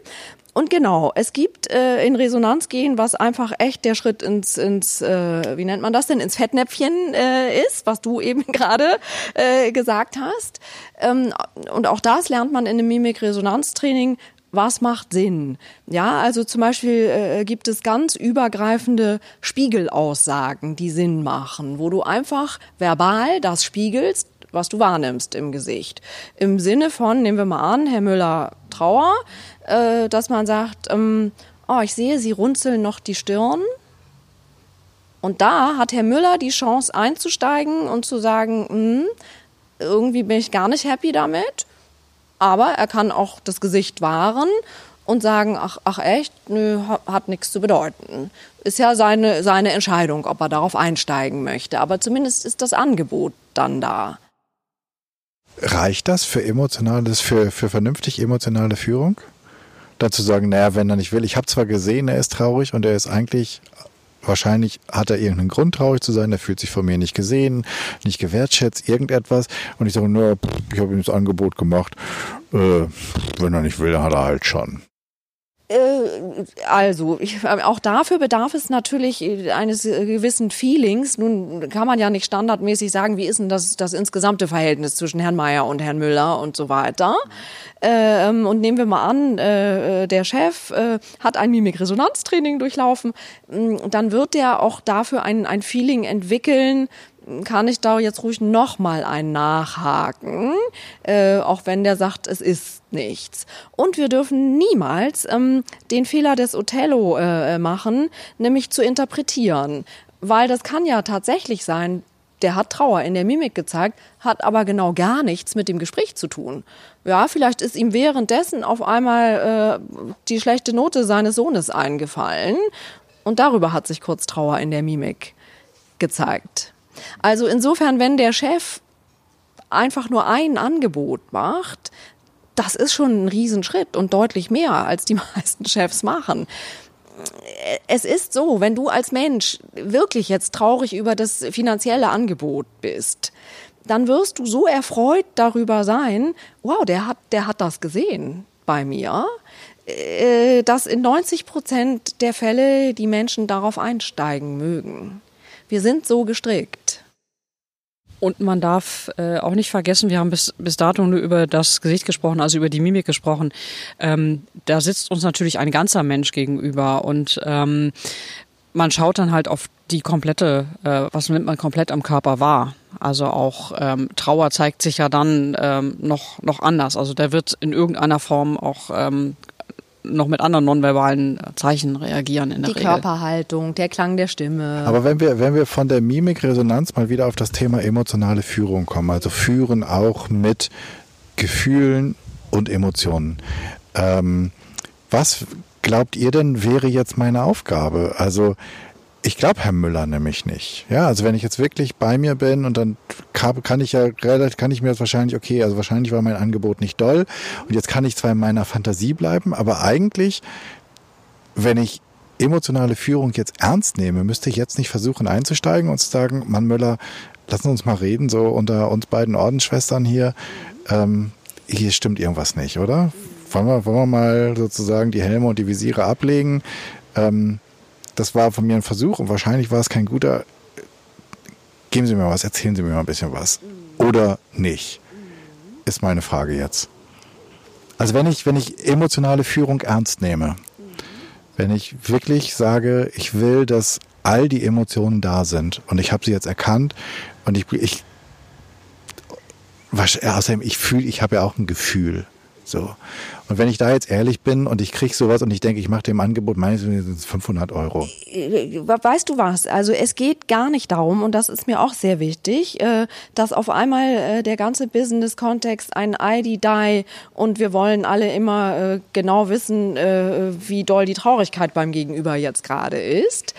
Und genau, es gibt äh, in Resonanz gehen, was einfach echt der Schritt ins, ins äh, wie nennt man das denn, ins Fettnäpfchen äh, ist, was du <laughs> eben gerade äh, gesagt hast. Ähm, und auch das lernt man in einem Mimik-Resonanztraining was macht Sinn? Ja, also zum Beispiel äh, gibt es ganz übergreifende Spiegelaussagen, die Sinn machen, wo du einfach verbal das spiegelst, was du wahrnimmst im Gesicht. Im Sinne von, nehmen wir mal an, Herr Müller Trauer, äh, dass man sagt, ähm, oh, ich sehe, Sie runzeln noch die Stirn. Und da hat Herr Müller die Chance einzusteigen und zu sagen, hm, irgendwie bin ich gar nicht happy damit. Aber er kann auch das Gesicht wahren und sagen, ach, ach echt, nö, hat nichts zu bedeuten. Ist ja seine, seine Entscheidung, ob er darauf einsteigen möchte. Aber zumindest ist das Angebot dann da. Reicht das für emotionales, für, für vernünftig emotionale Führung? Dann zu sagen, naja, wenn er nicht will, ich habe zwar gesehen, er ist traurig und er ist eigentlich, wahrscheinlich hat er irgendeinen Grund traurig zu sein, er fühlt sich von mir nicht gesehen, nicht gewertschätzt, irgendetwas. Und ich sage, nur, ich habe ihm das Angebot gemacht, äh, wenn er nicht will, dann hat er halt schon. Äh, also, ich, auch dafür bedarf es natürlich eines gewissen Feelings. Nun kann man ja nicht standardmäßig sagen, wie ist denn das, das insgesamte Verhältnis zwischen Herrn Meier und Herrn Müller und so weiter. Ähm, und nehmen wir mal an, äh, der Chef äh, hat ein Mimikresonanztraining durchlaufen, dann wird der auch dafür ein, ein Feeling entwickeln, kann ich da jetzt ruhig nochmal ein Nachhaken, äh, auch wenn der sagt, es ist nichts. Und wir dürfen niemals ähm, den Fehler des Othello äh, machen, nämlich zu interpretieren. Weil das kann ja tatsächlich sein, der hat Trauer in der Mimik gezeigt, hat aber genau gar nichts mit dem Gespräch zu tun. Ja, vielleicht ist ihm währenddessen auf einmal äh, die schlechte Note seines Sohnes eingefallen und darüber hat sich kurz Trauer in der Mimik gezeigt. Also insofern, wenn der Chef einfach nur ein Angebot macht, das ist schon ein Riesenschritt und deutlich mehr, als die <laughs> meisten Chefs machen. Es ist so, wenn du als Mensch wirklich jetzt traurig über das finanzielle Angebot bist, dann wirst du so erfreut darüber sein, wow, der hat, der hat das gesehen bei mir, äh, dass in 90 Prozent der Fälle die Menschen darauf einsteigen mögen. Wir sind so gestrickt. Und man darf äh, auch nicht vergessen, wir haben bis, bis dato nur über das Gesicht gesprochen, also über die Mimik gesprochen. Ähm, da sitzt uns natürlich ein ganzer Mensch gegenüber und ähm, man schaut dann halt auf die komplette, äh, was nimmt man komplett am Körper wahr. Also auch ähm, Trauer zeigt sich ja dann ähm, noch, noch anders. Also der wird in irgendeiner Form auch ähm, noch mit anderen nonverbalen Zeichen reagieren in der Die Regel. Körperhaltung, der Klang der Stimme. Aber wenn wir, wenn wir von der Mimikresonanz mal wieder auf das Thema emotionale Führung kommen, also führen auch mit Gefühlen und Emotionen. Ähm, was glaubt ihr denn wäre jetzt meine Aufgabe? Also ich glaube Herr Müller nämlich nicht. Ja, also wenn ich jetzt wirklich bei mir bin und dann kann ich ja relativ, kann ich mir das wahrscheinlich, okay, also wahrscheinlich war mein Angebot nicht doll und jetzt kann ich zwar in meiner Fantasie bleiben, aber eigentlich, wenn ich emotionale Führung jetzt ernst nehme, müsste ich jetzt nicht versuchen einzusteigen und zu sagen, Mann Müller, lassen uns mal reden, so unter uns beiden Ordensschwestern hier, ähm, hier stimmt irgendwas nicht, oder? Wollen wir, wollen wir mal sozusagen die Helme und die Visiere ablegen? Ähm, das war von mir ein Versuch und wahrscheinlich war es kein guter. Geben Sie mir was, erzählen Sie mir mal ein bisschen was. Oder nicht? Ist meine Frage jetzt. Also wenn ich, wenn ich emotionale Führung ernst nehme, wenn ich wirklich sage, ich will, dass all die Emotionen da sind und ich habe sie jetzt erkannt und ich, ich was, außerdem, ich fühle, ich habe ja auch ein Gefühl. So. Und wenn ich da jetzt ehrlich bin und ich kriege sowas und ich denke, ich mache dem Angebot meines es 500 Euro. Weißt du was? Also es geht gar nicht darum, und das ist mir auch sehr wichtig, äh, dass auf einmal äh, der ganze Business-Kontext ein ID-Die und wir wollen alle immer äh, genau wissen, wie doll die Traurigkeit beim Gegenüber jetzt gerade ist.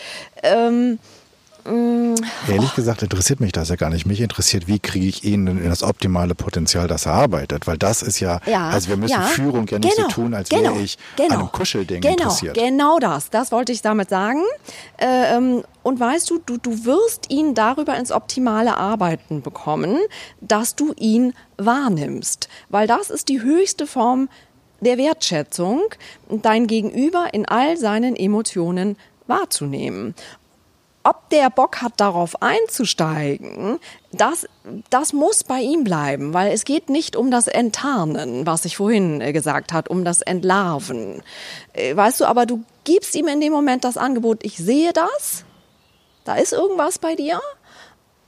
Mm. Ehrlich gesagt interessiert mich das ja gar nicht. Mich interessiert, wie kriege ich ihn in das optimale Potenzial, dass er arbeitet. Weil das ist ja, ja also wir müssen ja, Führung ja nicht genau, so tun, als genau, wäre ich genau, an einem Kuschelding genau, interessiert. Genau das, das wollte ich damit sagen. Äh, ähm, Und weißt du, du, du wirst ihn darüber ins optimale Arbeiten bekommen, dass du ihn wahrnimmst. Weil das ist die höchste Form der Wertschätzung, dein Gegenüber in all seinen Emotionen wahrzunehmen. Ob der Bock hat, darauf einzusteigen, das, das muss bei ihm bleiben, weil es geht nicht um das Enttarnen, was ich vorhin äh, gesagt hat, um das Entlarven. Äh, weißt du, aber du gibst ihm in dem Moment das Angebot, ich sehe das, da ist irgendwas bei dir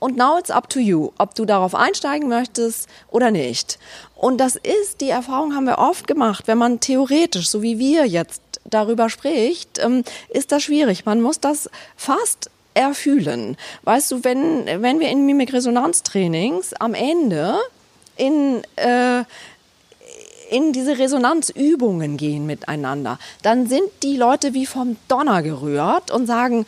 und now it's up to you, ob du darauf einsteigen möchtest oder nicht. Und das ist, die Erfahrung haben wir oft gemacht, wenn man theoretisch, so wie wir jetzt darüber spricht, ähm, ist das schwierig. Man muss das fast erfühlen. Weißt du, wenn, wenn wir in Mimikresonanztrainings am Ende in, äh, in diese Resonanzübungen gehen miteinander, dann sind die Leute wie vom Donner gerührt und sagen,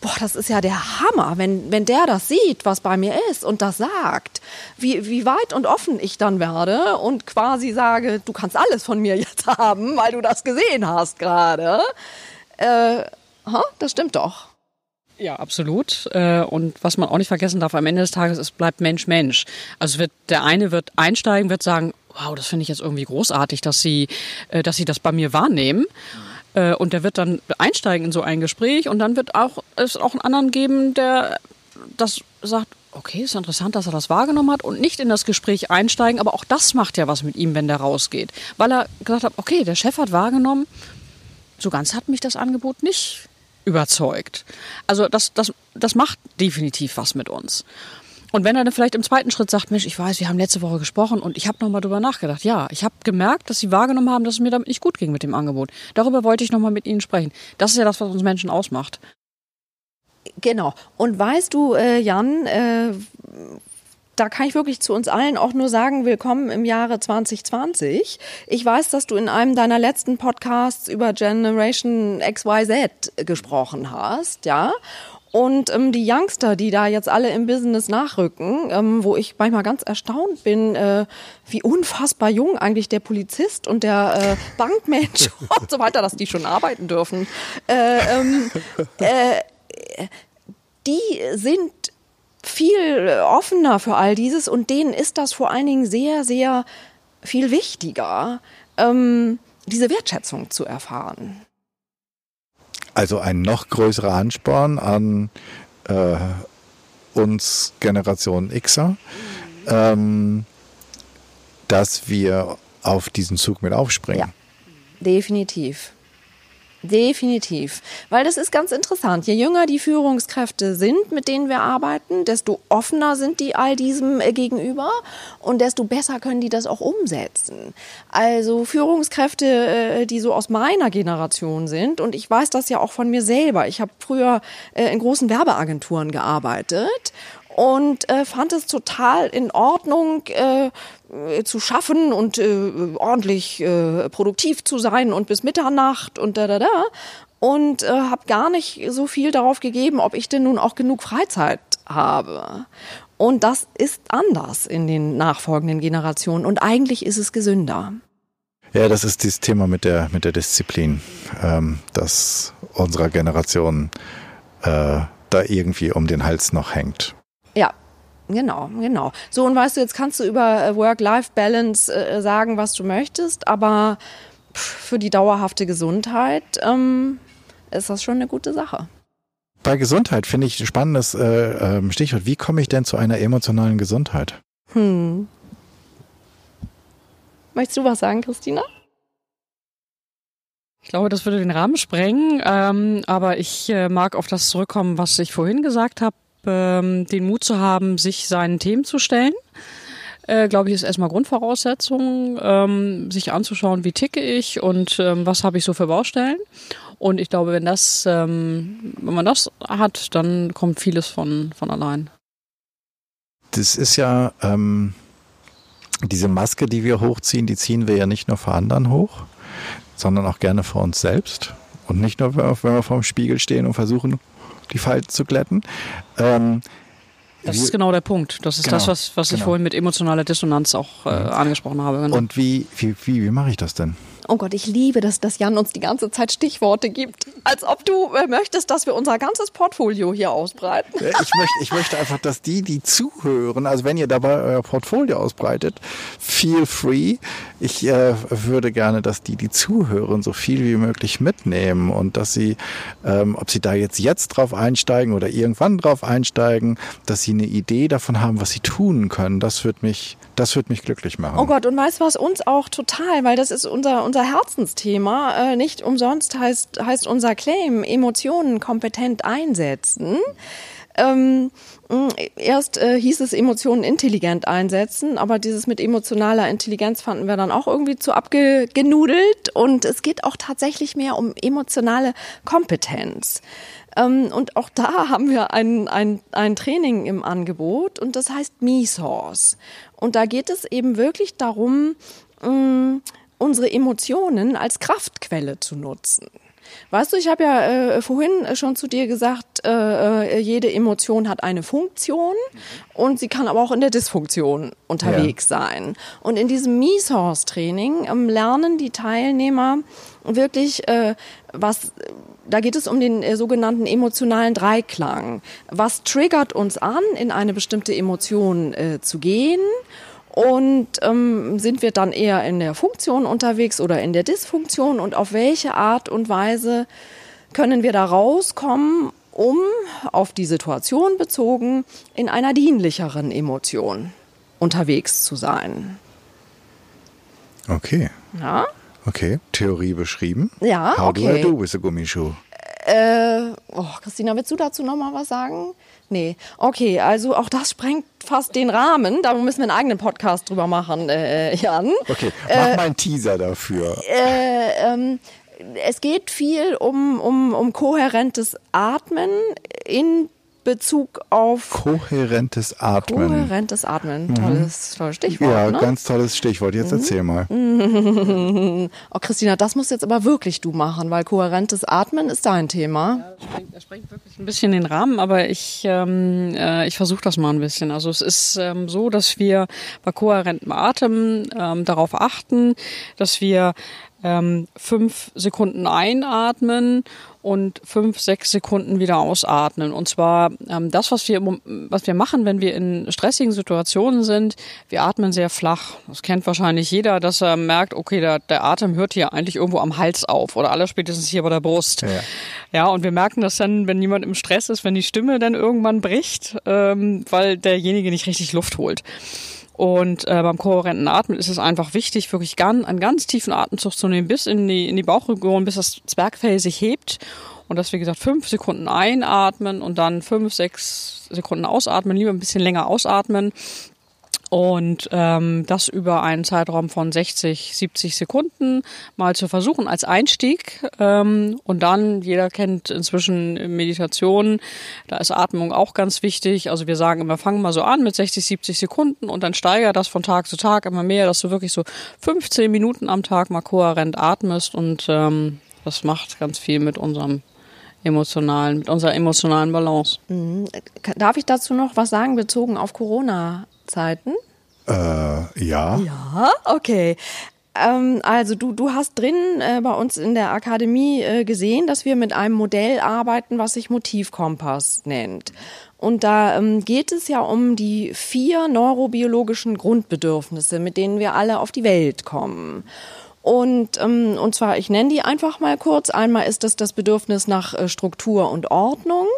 boah, das ist ja der Hammer, wenn, wenn der das sieht, was bei mir ist und das sagt, wie, wie weit und offen ich dann werde und quasi sage, du kannst alles von mir jetzt <laughs> haben, weil du das gesehen hast gerade. Äh, das stimmt doch. Ja, absolut. Äh, und was man auch nicht vergessen darf, am Ende des Tages, es bleibt Mensch Mensch. Also wird, der eine wird einsteigen, wird sagen, wow, das finde ich jetzt irgendwie großartig, dass sie, äh, dass sie das bei mir wahrnehmen. Äh, und der wird dann einsteigen in so ein Gespräch und dann wird auch, es auch einen anderen geben, der das sagt, okay, ist interessant, dass er das wahrgenommen hat und nicht in das Gespräch einsteigen, aber auch das macht ja was mit ihm, wenn der rausgeht. Weil er gesagt hat, okay, der Chef hat wahrgenommen, so ganz hat mich das Angebot nicht überzeugt. Also das, das, das macht definitiv was mit uns. Und wenn er dann vielleicht im zweiten Schritt sagt, Mensch, ich weiß, wir haben letzte Woche gesprochen und ich habe nochmal drüber nachgedacht. Ja, ich habe gemerkt, dass Sie wahrgenommen haben, dass es mir damit nicht gut ging mit dem Angebot. Darüber wollte ich nochmal mit Ihnen sprechen. Das ist ja das, was uns Menschen ausmacht. Genau. Und weißt du, äh, Jan, äh, da kann ich wirklich zu uns allen auch nur sagen, willkommen im Jahre 2020. Ich weiß, dass du in einem deiner letzten Podcasts über Generation XYZ gesprochen hast, ja. Und ähm, die Youngster, die da jetzt alle im Business nachrücken, ähm, wo ich manchmal ganz erstaunt bin, äh, wie unfassbar jung eigentlich der Polizist und der äh, Bankmensch <laughs> und so weiter, dass die schon arbeiten dürfen, äh, ähm, äh, die sind viel offener für all dieses und denen ist das vor allen Dingen sehr, sehr viel wichtiger, ähm, diese Wertschätzung zu erfahren. Also ein noch größerer Ansporn an äh, uns Generation Xer, ähm, dass wir auf diesen Zug mit aufspringen. Ja, definitiv. Definitiv. Weil das ist ganz interessant. Je jünger die Führungskräfte sind, mit denen wir arbeiten, desto offener sind die all diesem äh, gegenüber und desto besser können die das auch umsetzen. Also Führungskräfte, äh, die so aus meiner Generation sind, und ich weiß das ja auch von mir selber. Ich habe früher äh, in großen Werbeagenturen gearbeitet und fand es total in Ordnung, zu schaffen und äh, ordentlich äh, produktiv zu sein und bis Mitternacht und da da da und äh, habe gar nicht so viel darauf gegeben, ob ich denn nun auch genug Freizeit habe. Und das ist anders in den nachfolgenden Generationen und eigentlich ist es gesünder. Ja, das ist dieses Thema mit der mit der Disziplin, ähm, das unserer Generation äh, da irgendwie um den Hals noch hängt. Ja, Genau, genau. So, und weißt du, jetzt kannst du über äh, Work-Life-Balance äh, sagen, was du möchtest, aber für die dauerhafte Gesundheit ähm, ist das schon eine gute Sache. Bei Gesundheit finde ich ein spannendes äh, ähm, Stichwort. Wie komme ich denn zu einer emotionalen Gesundheit? Hm. Möchtest du was sagen, Christina? Ich glaube, das würde den Rahmen sprengen, ähm, aber ich äh, mag auf das zurückkommen, was ich vorhin gesagt habe ähm, den Mut zu haben, sich seinen Themen zu stellen. Äh, glaube ich, ist erstmal Grundvoraussetzung, ähm, sich anzuschauen, wie ticke ich und ähm, was habe ich so für Baustellen. Und ich glaube, wenn das, ähm, wenn man das hat, dann kommt vieles von, von allein. Das ist ja ähm, diese Maske, die wir hochziehen, die ziehen wir ja nicht nur vor anderen hoch, sondern auch gerne vor uns selbst. Und nicht nur, wenn wir vor dem Spiegel stehen und versuchen, die Falten zu glätten. Ähm, das ist genau der Punkt. Das ist genau, das, was, was genau. ich vorhin mit emotionaler Dissonanz auch äh, angesprochen habe. Genau. Und wie, wie, wie, wie mache ich das denn? Oh Gott, ich liebe das, dass Jan uns die ganze Zeit Stichworte gibt. Als ob du äh, möchtest, dass wir unser ganzes Portfolio hier ausbreiten. Ich möchte, ich möchte einfach, dass die, die zuhören, also wenn ihr dabei euer Portfolio ausbreitet, feel free. Ich äh, würde gerne, dass die, die zuhören, so viel wie möglich mitnehmen und dass sie, ähm, ob sie da jetzt jetzt drauf einsteigen oder irgendwann drauf einsteigen, dass sie eine Idee davon haben, was sie tun können. Das wird mich, das wird mich glücklich machen. Oh Gott, und weißt du was uns auch total, weil das ist unser, unser Herzensthema. Äh, nicht umsonst heißt, heißt unser Claim Emotionen kompetent einsetzen. Ähm, erst äh, hieß es Emotionen intelligent einsetzen, aber dieses mit emotionaler Intelligenz fanden wir dann auch irgendwie zu abgenudelt und es geht auch tatsächlich mehr um emotionale Kompetenz. Ähm, und auch da <laughs> haben wir ein, ein, ein Training im Angebot und das heißt Me-Source. Und da geht es eben wirklich darum, mh, unsere Emotionen als Kraftquelle zu nutzen. Weißt du, ich habe ja äh, vorhin schon zu dir gesagt, äh, äh, jede Emotion hat eine Funktion und sie kann aber auch in der Dysfunktion unterwegs ja. sein. Und in diesem Me-Source-Training ähm, lernen die Teilnehmer wirklich, äh, was, da geht es um den äh, sogenannten emotionalen Dreiklang. Was triggert uns an, in eine bestimmte Emotion äh, zu gehen? Und ähm, sind wir dann eher in der Funktion unterwegs oder in der Dysfunktion? Und auf welche Art und Weise können wir da rauskommen, um auf die Situation bezogen in einer dienlicheren Emotion unterwegs zu sein? Okay. Ja? Okay, Theorie beschrieben. Ja, How okay. do I do with a Gummischuh? Äh, oh, Christina, willst du dazu noch mal was sagen? Nee. Okay, also auch das sprengt fast den Rahmen. Da müssen wir einen eigenen Podcast drüber machen, äh, Jan. Okay, mach äh, mal einen Teaser dafür. Äh, ähm, es geht viel um, um, um kohärentes Atmen in Bezug auf kohärentes Atmen. Kohärentes Atmen, tolles, tolles Stichwort. Ja, ne? ganz tolles Stichwort. Jetzt Mhm. erzähl mal. <laughs> Oh, Christina, das musst jetzt aber wirklich du machen, weil kohärentes Atmen ist dein Thema. Das sprengt, das sprengt wirklich ein bisschen den Rahmen, aber ich, ähm, äh, ich versuche das mal ein bisschen. Also es ist ähm, so, dass wir bei kohärentem Atem ähm, darauf achten, dass wir ähm, fünf Sekunden einatmen und fünf, sechs Sekunden wieder ausatmen. Und zwar ähm, das, was wir, was wir machen, wenn wir in stressigen Situationen sind, wir atmen sehr flach. Das kennt wahrscheinlich jeder, dass er merkt, okay, der, der Atem hört hier eigentlich irgendwo am Hals auf oder aller spätestens hier bei der Brust. Ja. Ja, und wir merken das dann, wenn jemand im Stress ist, wenn die Stimme dann irgendwann bricht, ähm, weil derjenige nicht richtig Luft holt. Und äh, beim kohärenten Atmen ist es einfach wichtig, wirklich ganz, einen ganz tiefen Atemzug zu nehmen, bis in die, in die Bauchregion, bis das Zwergfell sich hebt. Und dass, wie gesagt, fünf Sekunden einatmen und dann fünf, sechs Sekunden ausatmen, lieber ein bisschen länger ausatmen. Und ähm, das über einen Zeitraum von 60, 70 Sekunden mal zu versuchen als Einstieg. Ähm, und dann, jeder kennt inzwischen Meditation, da ist Atmung auch ganz wichtig. Also wir sagen immer, fangen mal so an mit 60, 70 Sekunden und dann steigert das von Tag zu Tag immer mehr, dass du wirklich so 15 Minuten am Tag mal kohärent atmest. Und ähm, das macht ganz viel mit unserem emotionalen, mit unserer emotionalen Balance. Darf ich dazu noch was sagen, bezogen auf Corona-Zeiten? Äh, ja. Ja, okay. Ähm, also du, du hast drin äh, bei uns in der Akademie äh, gesehen, dass wir mit einem Modell arbeiten, was sich Motivkompass nennt. Und da ähm, geht es ja um die vier neurobiologischen Grundbedürfnisse, mit denen wir alle auf die Welt kommen. Und, ähm, und zwar, ich nenne die einfach mal kurz. Einmal ist das das Bedürfnis nach äh, Struktur und Ordnung,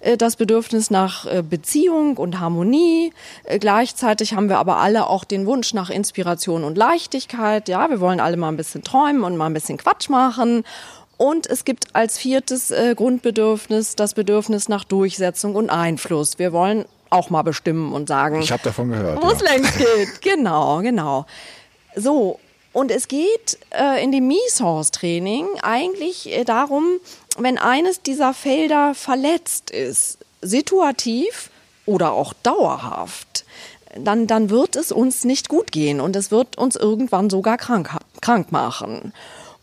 äh, das Bedürfnis nach äh, Beziehung und Harmonie. Äh, gleichzeitig haben wir aber alle auch den Wunsch nach Inspiration und Leichtigkeit. Ja, wir wollen alle mal ein bisschen träumen und mal ein bisschen Quatsch machen. Und es gibt als viertes äh, Grundbedürfnis das Bedürfnis nach Durchsetzung und Einfluss. Wir wollen auch mal bestimmen und sagen, Ich habe davon gehört. wo es Ja. längst geht. Genau, genau. So, und es geht äh, in dem Me-Source-Training eigentlich äh, darum, wenn eines dieser Felder verletzt ist, situativ oder auch dauerhaft, dann, dann wird es uns nicht gut gehen und es wird uns irgendwann sogar krank, krank machen.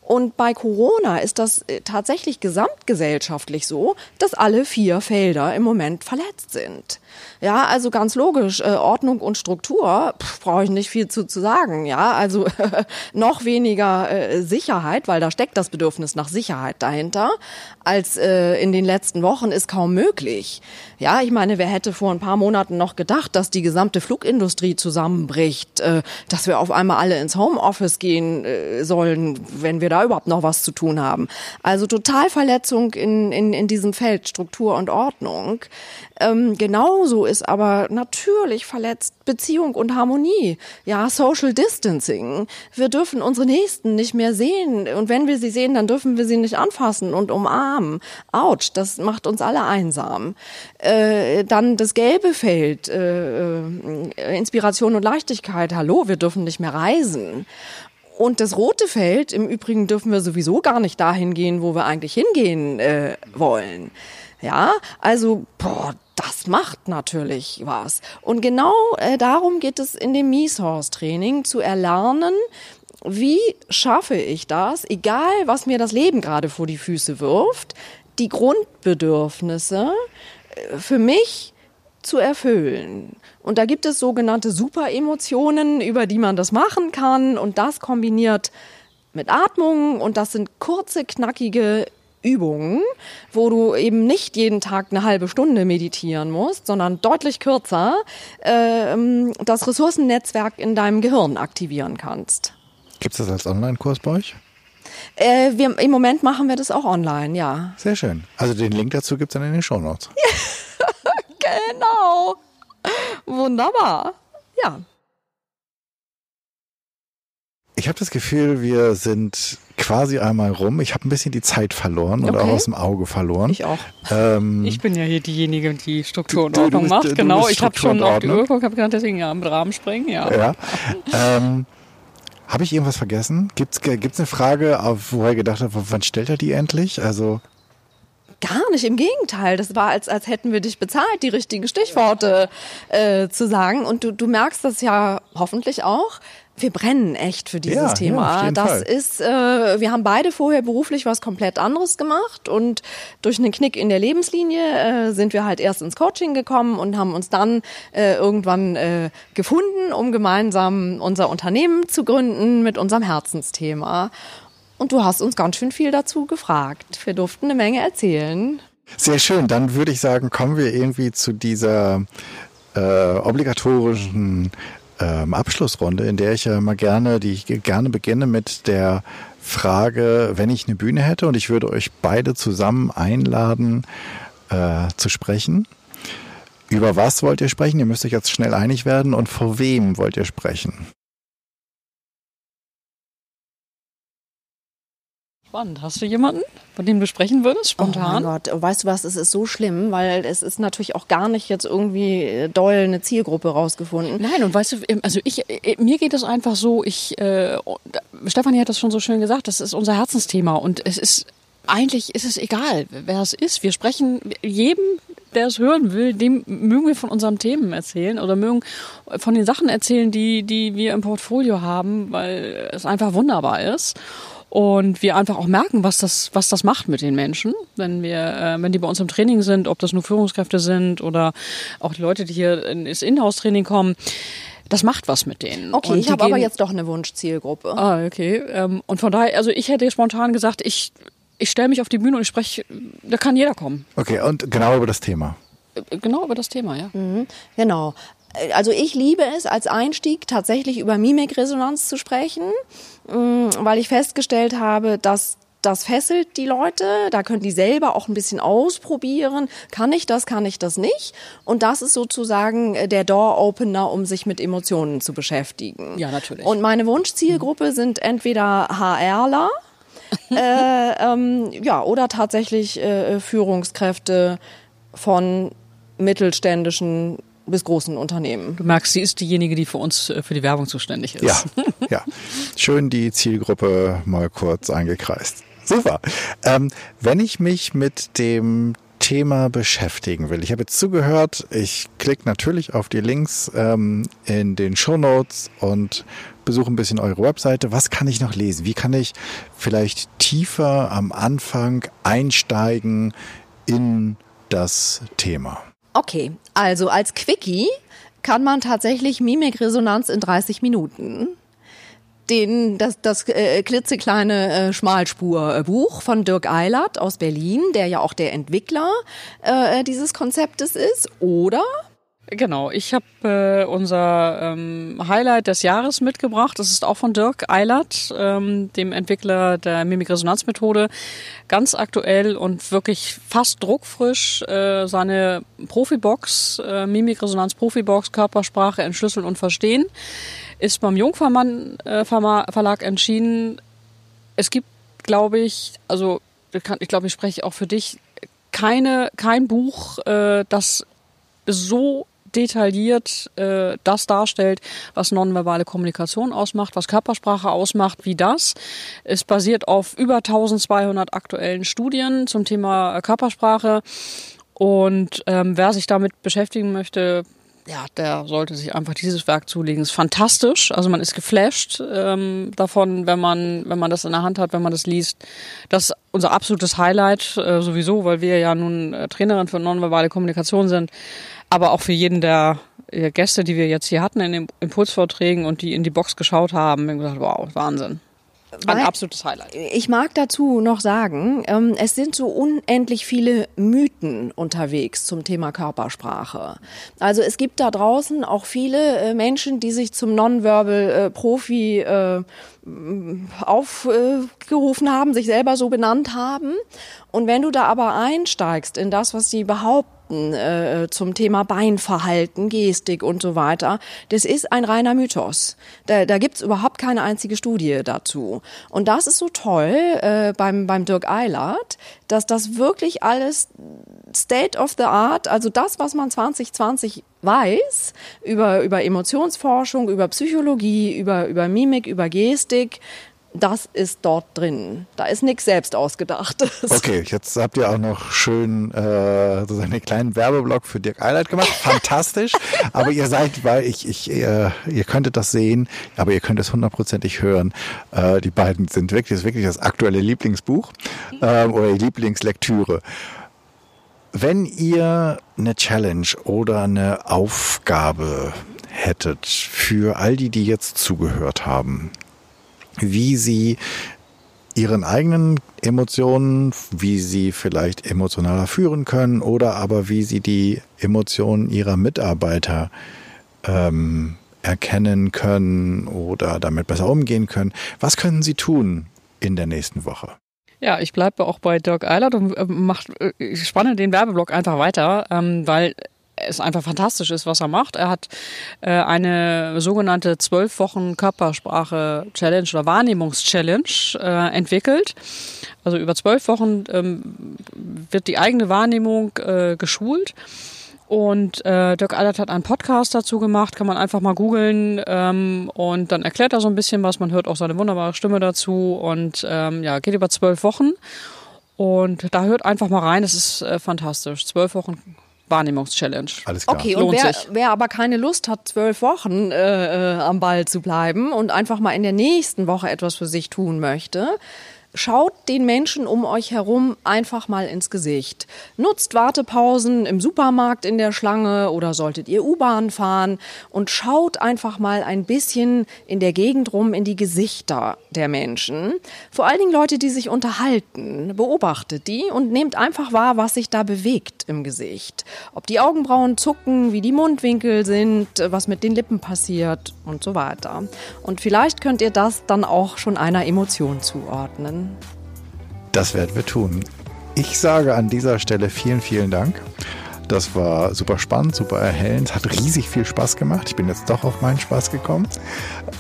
Und bei Corona ist das äh, tatsächlich gesamtgesellschaftlich so, dass alle vier Felder im Moment verletzt sind. Ja, also ganz logisch, äh, Ordnung und Struktur brauche ich nicht viel zu, zu sagen. Ja, also <laughs> noch weniger äh, Sicherheit, weil da steckt das Bedürfnis nach Sicherheit dahinter, als äh, in den letzten Wochen ist kaum möglich. Ja, ich meine, wer hätte vor ein paar Monaten noch gedacht, dass die gesamte Flugindustrie zusammenbricht, äh, dass wir auf einmal alle ins Homeoffice gehen äh, sollen, wenn wir da überhaupt noch was zu tun haben. Also Totalverletzung in, in, in diesem Feld Struktur und Ordnung. Ähm, genauso ist aber natürlich verletzt Beziehung und Harmonie. Ja, Social Distancing. Wir dürfen unsere Nächsten nicht mehr sehen. Und wenn wir sie sehen, dann dürfen wir sie nicht anfassen und umarmen. Autsch, das macht uns alle einsam. Äh, dann das gelbe Feld, äh, äh Inspiration und Leichtigkeit. Hallo, wir dürfen nicht mehr reisen. Und das rote Feld, im Übrigen dürfen wir sowieso gar nicht dahin gehen, wo wir eigentlich hingehen äh, wollen. Ja, also, boah, das macht natürlich was. Und genau äh, darum geht es in dem Me-Source-Training, zu erlernen, wie schaffe ich das, egal was mir das Leben gerade vor die Füße wirft, die Grundbedürfnisse äh, für mich zu erfüllen. Und da gibt es sogenannte Superemotionen, über die man das machen kann. Und das kombiniert mit Atmung. Und das sind kurze, knackige Übungen, wo du eben nicht jeden Tag eine halbe Stunde meditieren musst, sondern deutlich kürzer äh, das Ressourcennetzwerk in deinem Gehirn aktivieren kannst. Gibt es das als Online-Kurs bei euch? Äh, wir, Im Moment machen wir das auch online, ja. Sehr schön. Also den Link dazu gibt es dann in den Show Notes. <laughs> genau. Wunderbar. Ja. Ich habe das Gefühl, wir sind quasi einmal rum. Ich habe ein bisschen die Zeit verloren okay. oder aus dem Auge verloren. Ich auch. Ähm, ich bin ja hier diejenige, die Struktur und Ordnung macht. Du, genau, ich habe schon auf die Uhr geguckt, habe gedacht, deswegen ja, mit Rahmen sprengen, ja. ja. ähm, habe ich irgendwas vergessen? Gibt es eine Frage, wo er gedacht hat, wann stellt er die endlich? Also Gar nicht, im Gegenteil. Das war, als, als hätten wir dich bezahlt, die richtigen Stichworte äh, zu sagen. Und du, du merkst das ja hoffentlich auch. Wir brennen echt für dieses ja, Thema. Ja, das Fall. ist, äh, wir haben beide vorher beruflich was komplett anderes gemacht und durch einen Knick in der Lebenslinie äh, sind wir halt erst ins Coaching gekommen und haben uns dann äh, irgendwann äh, gefunden, um gemeinsam unser Unternehmen zu gründen mit unserem Herzensthema. Und du hast uns ganz schön viel dazu gefragt. Wir durften eine Menge erzählen. Sehr schön. Dann würde ich sagen, kommen wir irgendwie zu dieser äh, obligatorischen ähm, Abschlussrunde, in der ich ja mal gerne, die ich gerne beginne mit der Frage, wenn ich eine Bühne hätte und ich würde euch beide zusammen einladen äh, zu sprechen. Über was wollt ihr sprechen? Ihr müsst euch jetzt schnell einig werden und vor wem wollt ihr sprechen? Spannend. Hast du jemanden, von dem du sprechen würdest, spontan? Oh mein Gott, weißt du was, es ist so schlimm, weil es ist natürlich auch gar nicht jetzt irgendwie äh, doll eine Zielgruppe rausgefunden. Nein, und weißt du, also ich, äh, mir geht es einfach so, ich, äh, Stefanie hat das schon so schön gesagt, das ist unser Herzensthema und es ist, eigentlich ist es egal, wer es ist. Wir sprechen jedem, der es hören will, dem mögen wir von unseren Themen erzählen oder mögen von den Sachen erzählen, die, die wir im Portfolio haben, weil es einfach wunderbar ist und wir einfach auch merken, was das, was das macht mit den Menschen, wenn wir, äh, wenn die bei uns im Training sind, ob das nur Führungskräfte sind oder auch die Leute, die hier ins Inhouse-Training kommen. Das macht was mit denen. Okay, und ich habe aber jetzt doch eine Wunschzielgruppe. Ah, okay. Ähm, und von daher, also ich hätte spontan gesagt, ich, ich stelle mich auf die Bühne und ich spreche, da kann jeder kommen. Okay, und genau über das Thema. Äh, genau über das Thema, ja. Mhm, genau. Also ich liebe es als Einstieg tatsächlich über Mimikresonanz zu sprechen. Mm, weil ich festgestellt habe, dass das fesselt die Leute, da können die selber auch ein bisschen ausprobieren, kann ich das, kann ich das nicht. Und das ist sozusagen äh, der Door-Opener, um sich mit Emotionen zu beschäftigen. Ja, natürlich. Und meine Wunschzielgruppe sind entweder HRler, <laughs> äh, ähm, ja, oder tatsächlich äh, Führungskräfte von mittelständischen bis großen Unternehmen. Du merkst, sie ist diejenige, die für uns äh, für die Werbung zuständig ist. Ja, ja. Schön die Zielgruppe mal kurz eingekreist. Super. Ähm, wenn ich mich mit dem Thema beschäftigen will. Ich habe jetzt zugehört, ich klicke natürlich auf die Links ähm, in den Show Notes und besuche ein bisschen eure Webseite. Was kann ich noch lesen? Wie kann ich vielleicht tiefer am Anfang einsteigen in das Thema? Okay, also als Quickie kann man tatsächlich Mimikresonanz in 30 Minuten. Den, das, das äh, klitzekleine äh, Schmalspurbuch von Dirk Eilert aus Berlin, der ja auch der Entwickler äh, dieses Konzeptes ist, oder Genau, ich habe äh, unser ähm, Highlight des Jahres mitgebracht. Das ist auch von Dirk Eilert, ähm, dem Entwickler der Mimikresonanzmethode. Ganz aktuell und wirklich fast druckfrisch äh, seine Profibox, äh, Mimikresonanz Profibox, Körpersprache entschlüsseln und verstehen, ist beim Jungfermann äh, Verlag entschieden. Es gibt, glaube ich, also ich glaube, ich spreche auch für dich, keine, kein Buch, äh, das so detailliert äh, das darstellt, was nonverbale Kommunikation ausmacht, was Körpersprache ausmacht, wie das. Es basiert auf über 1200 aktuellen Studien zum Thema Körpersprache. Und ähm, wer sich damit beschäftigen möchte, ja, der sollte sich einfach dieses Werk zulegen. ist fantastisch. Also man ist geflasht ähm, davon, wenn man, wenn man das in der Hand hat, wenn man das liest. Das ist unser absolutes Highlight äh, sowieso, weil wir ja nun äh, Trainerin für nonverbale Kommunikation sind aber auch für jeden der Gäste, die wir jetzt hier hatten in den Impulsvorträgen und die in die Box geschaut haben, haben gesagt, wow, Wahnsinn. Ein Weil, absolutes Highlight. Ich mag dazu noch sagen, ähm, es sind so unendlich viele Mythen unterwegs zum Thema Körpersprache. Also es gibt da draußen auch viele äh, Menschen, die sich zum Nonverbal-Profi äh, aufgerufen haben, sich selber so benannt haben. Und wenn du da aber einsteigst in das, was sie behaupten, äh, zum Thema Beinverhalten, Gestik und so weiter, das ist ein reiner Mythos. Da, da gibt's überhaupt keine einzige Studie dazu. Und das ist so toll äh, beim, beim Dirk Eilert, dass das wirklich alles State of the Art, also das, was man 2020 weiß über, über Emotionsforschung, über Psychologie, über, über Mimik, über Gestik, das ist dort drin. Da ist nichts selbst ausgedachtes. Okay, jetzt habt ihr auch noch schön äh, so einen kleinen Werbeblock für Dirk Eilert gemacht. Fantastisch. <laughs> aber ihr seid, weil ich, ich äh, ihr könntet das sehen, aber ihr könnt es hundertprozentig hören. Äh, die beiden sind wirklich, das ist wirklich das aktuelle Lieblingsbuch äh, oder die Lieblingslektüre. Wenn ihr eine Challenge oder eine Aufgabe hättet für all die, die jetzt zugehört haben, wie sie ihren eigenen Emotionen, wie sie vielleicht emotionaler führen können oder aber wie sie die Emotionen ihrer Mitarbeiter ähm, erkennen können oder damit besser umgehen können. Was können sie tun in der nächsten Woche? Ja, ich bleibe auch bei Dirk Eilert und äh, macht, äh, ich spanne den Werbeblock einfach weiter, ähm, weil es einfach fantastisch ist, was er macht. Er hat äh, eine sogenannte zwölf Wochen Körpersprache Challenge oder Wahrnehmungs-Challenge äh, entwickelt. Also über zwölf Wochen ähm, wird die eigene Wahrnehmung äh, geschult. Und äh, Dirk Eilert hat einen Podcast dazu gemacht, kann man einfach mal googeln ähm, und dann erklärt er so ein bisschen was. Man hört auch seine wunderbare Stimme dazu und ähm, ja, geht über zwölf Wochen. Und da hört einfach mal rein, es ist äh, fantastisch. Zwölf Wochen Wahrnehmungs-Challenge. Alles klar. Okay, und wer, wer, aber keine Lust hat, zwölf Wochen äh, äh, am Ball zu bleiben und einfach mal in der nächsten Woche etwas für sich tun möchte, Schaut den Menschen um euch herum einfach mal ins Gesicht. Nutzt Wartepausen im Supermarkt in der Schlange oder solltet ihr U-Bahn fahren und schaut einfach mal ein bisschen in der Gegend rum in die Gesichter der Menschen. Vor allen Dingen Leute, die sich unterhalten. Beobachtet die und nehmt einfach wahr, was sich da bewegt im Gesicht. Ob die Augenbrauen zucken, wie die Mundwinkel sind, was mit den Lippen passiert und so weiter. Und vielleicht könnt ihr das dann auch schon einer Emotion zuordnen. Das werden wir tun. Ich sage an dieser Stelle vielen, vielen Dank. Das war super spannend, super erhellend, hat riesig viel Spaß gemacht. Ich bin jetzt doch auf meinen Spaß gekommen.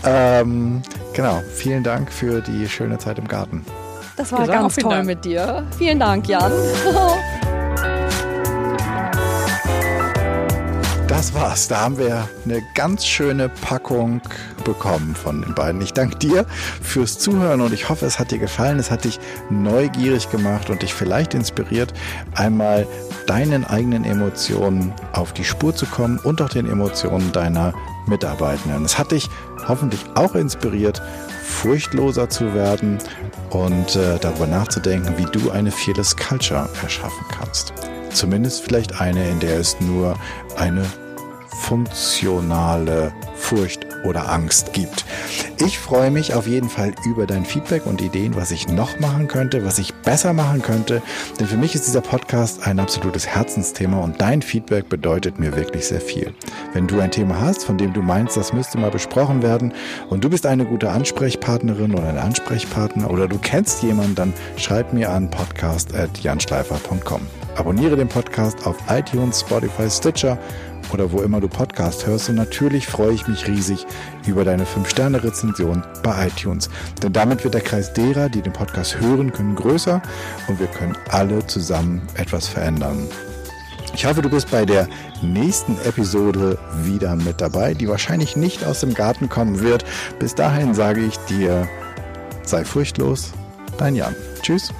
Ähm, genau, vielen Dank für die schöne Zeit im Garten. Das war ganz toll Dank. mit dir. Vielen Dank, Jan. <laughs> das war's. Da haben wir eine ganz schöne Packung bekommen von den beiden. Ich danke dir fürs Zuhören und ich hoffe, es hat dir gefallen. Es hat dich neugierig gemacht und dich vielleicht inspiriert, einmal deinen eigenen Emotionen auf die Spur zu kommen und auch den Emotionen deiner Mitarbeitenden. Es hat dich hoffentlich auch inspiriert, furchtloser zu werden und äh, darüber nachzudenken, wie du eine Fearless Culture erschaffen kannst. Zumindest vielleicht eine, in der es nur eine funktionale Furcht oder Angst gibt. Ich freue mich auf jeden Fall über dein Feedback und Ideen, was ich noch machen könnte, was ich besser machen könnte. Denn für mich ist dieser Podcast ein absolutes Herzensthema und dein Feedback bedeutet mir wirklich sehr viel. Wenn du ein Thema hast, von dem du meinst, das müsste mal besprochen werden und du bist eine gute Ansprechpartnerin oder ein Ansprechpartner oder du kennst jemanden, dann schreib mir an podcast.janschleifer.com. Abonniere den Podcast auf iTunes, Spotify, Stitcher oder wo immer du Podcast hörst. Und natürlich freue ich mich riesig über deine 5-Sterne-Rezension bei iTunes. Denn damit wird der Kreis derer, die den Podcast hören können, größer und wir können alle zusammen etwas verändern. Ich hoffe, du bist bei der nächsten Episode wieder mit dabei, die wahrscheinlich nicht aus dem Garten kommen wird. Bis dahin sage ich dir, sei furchtlos, dein Jan. Tschüss.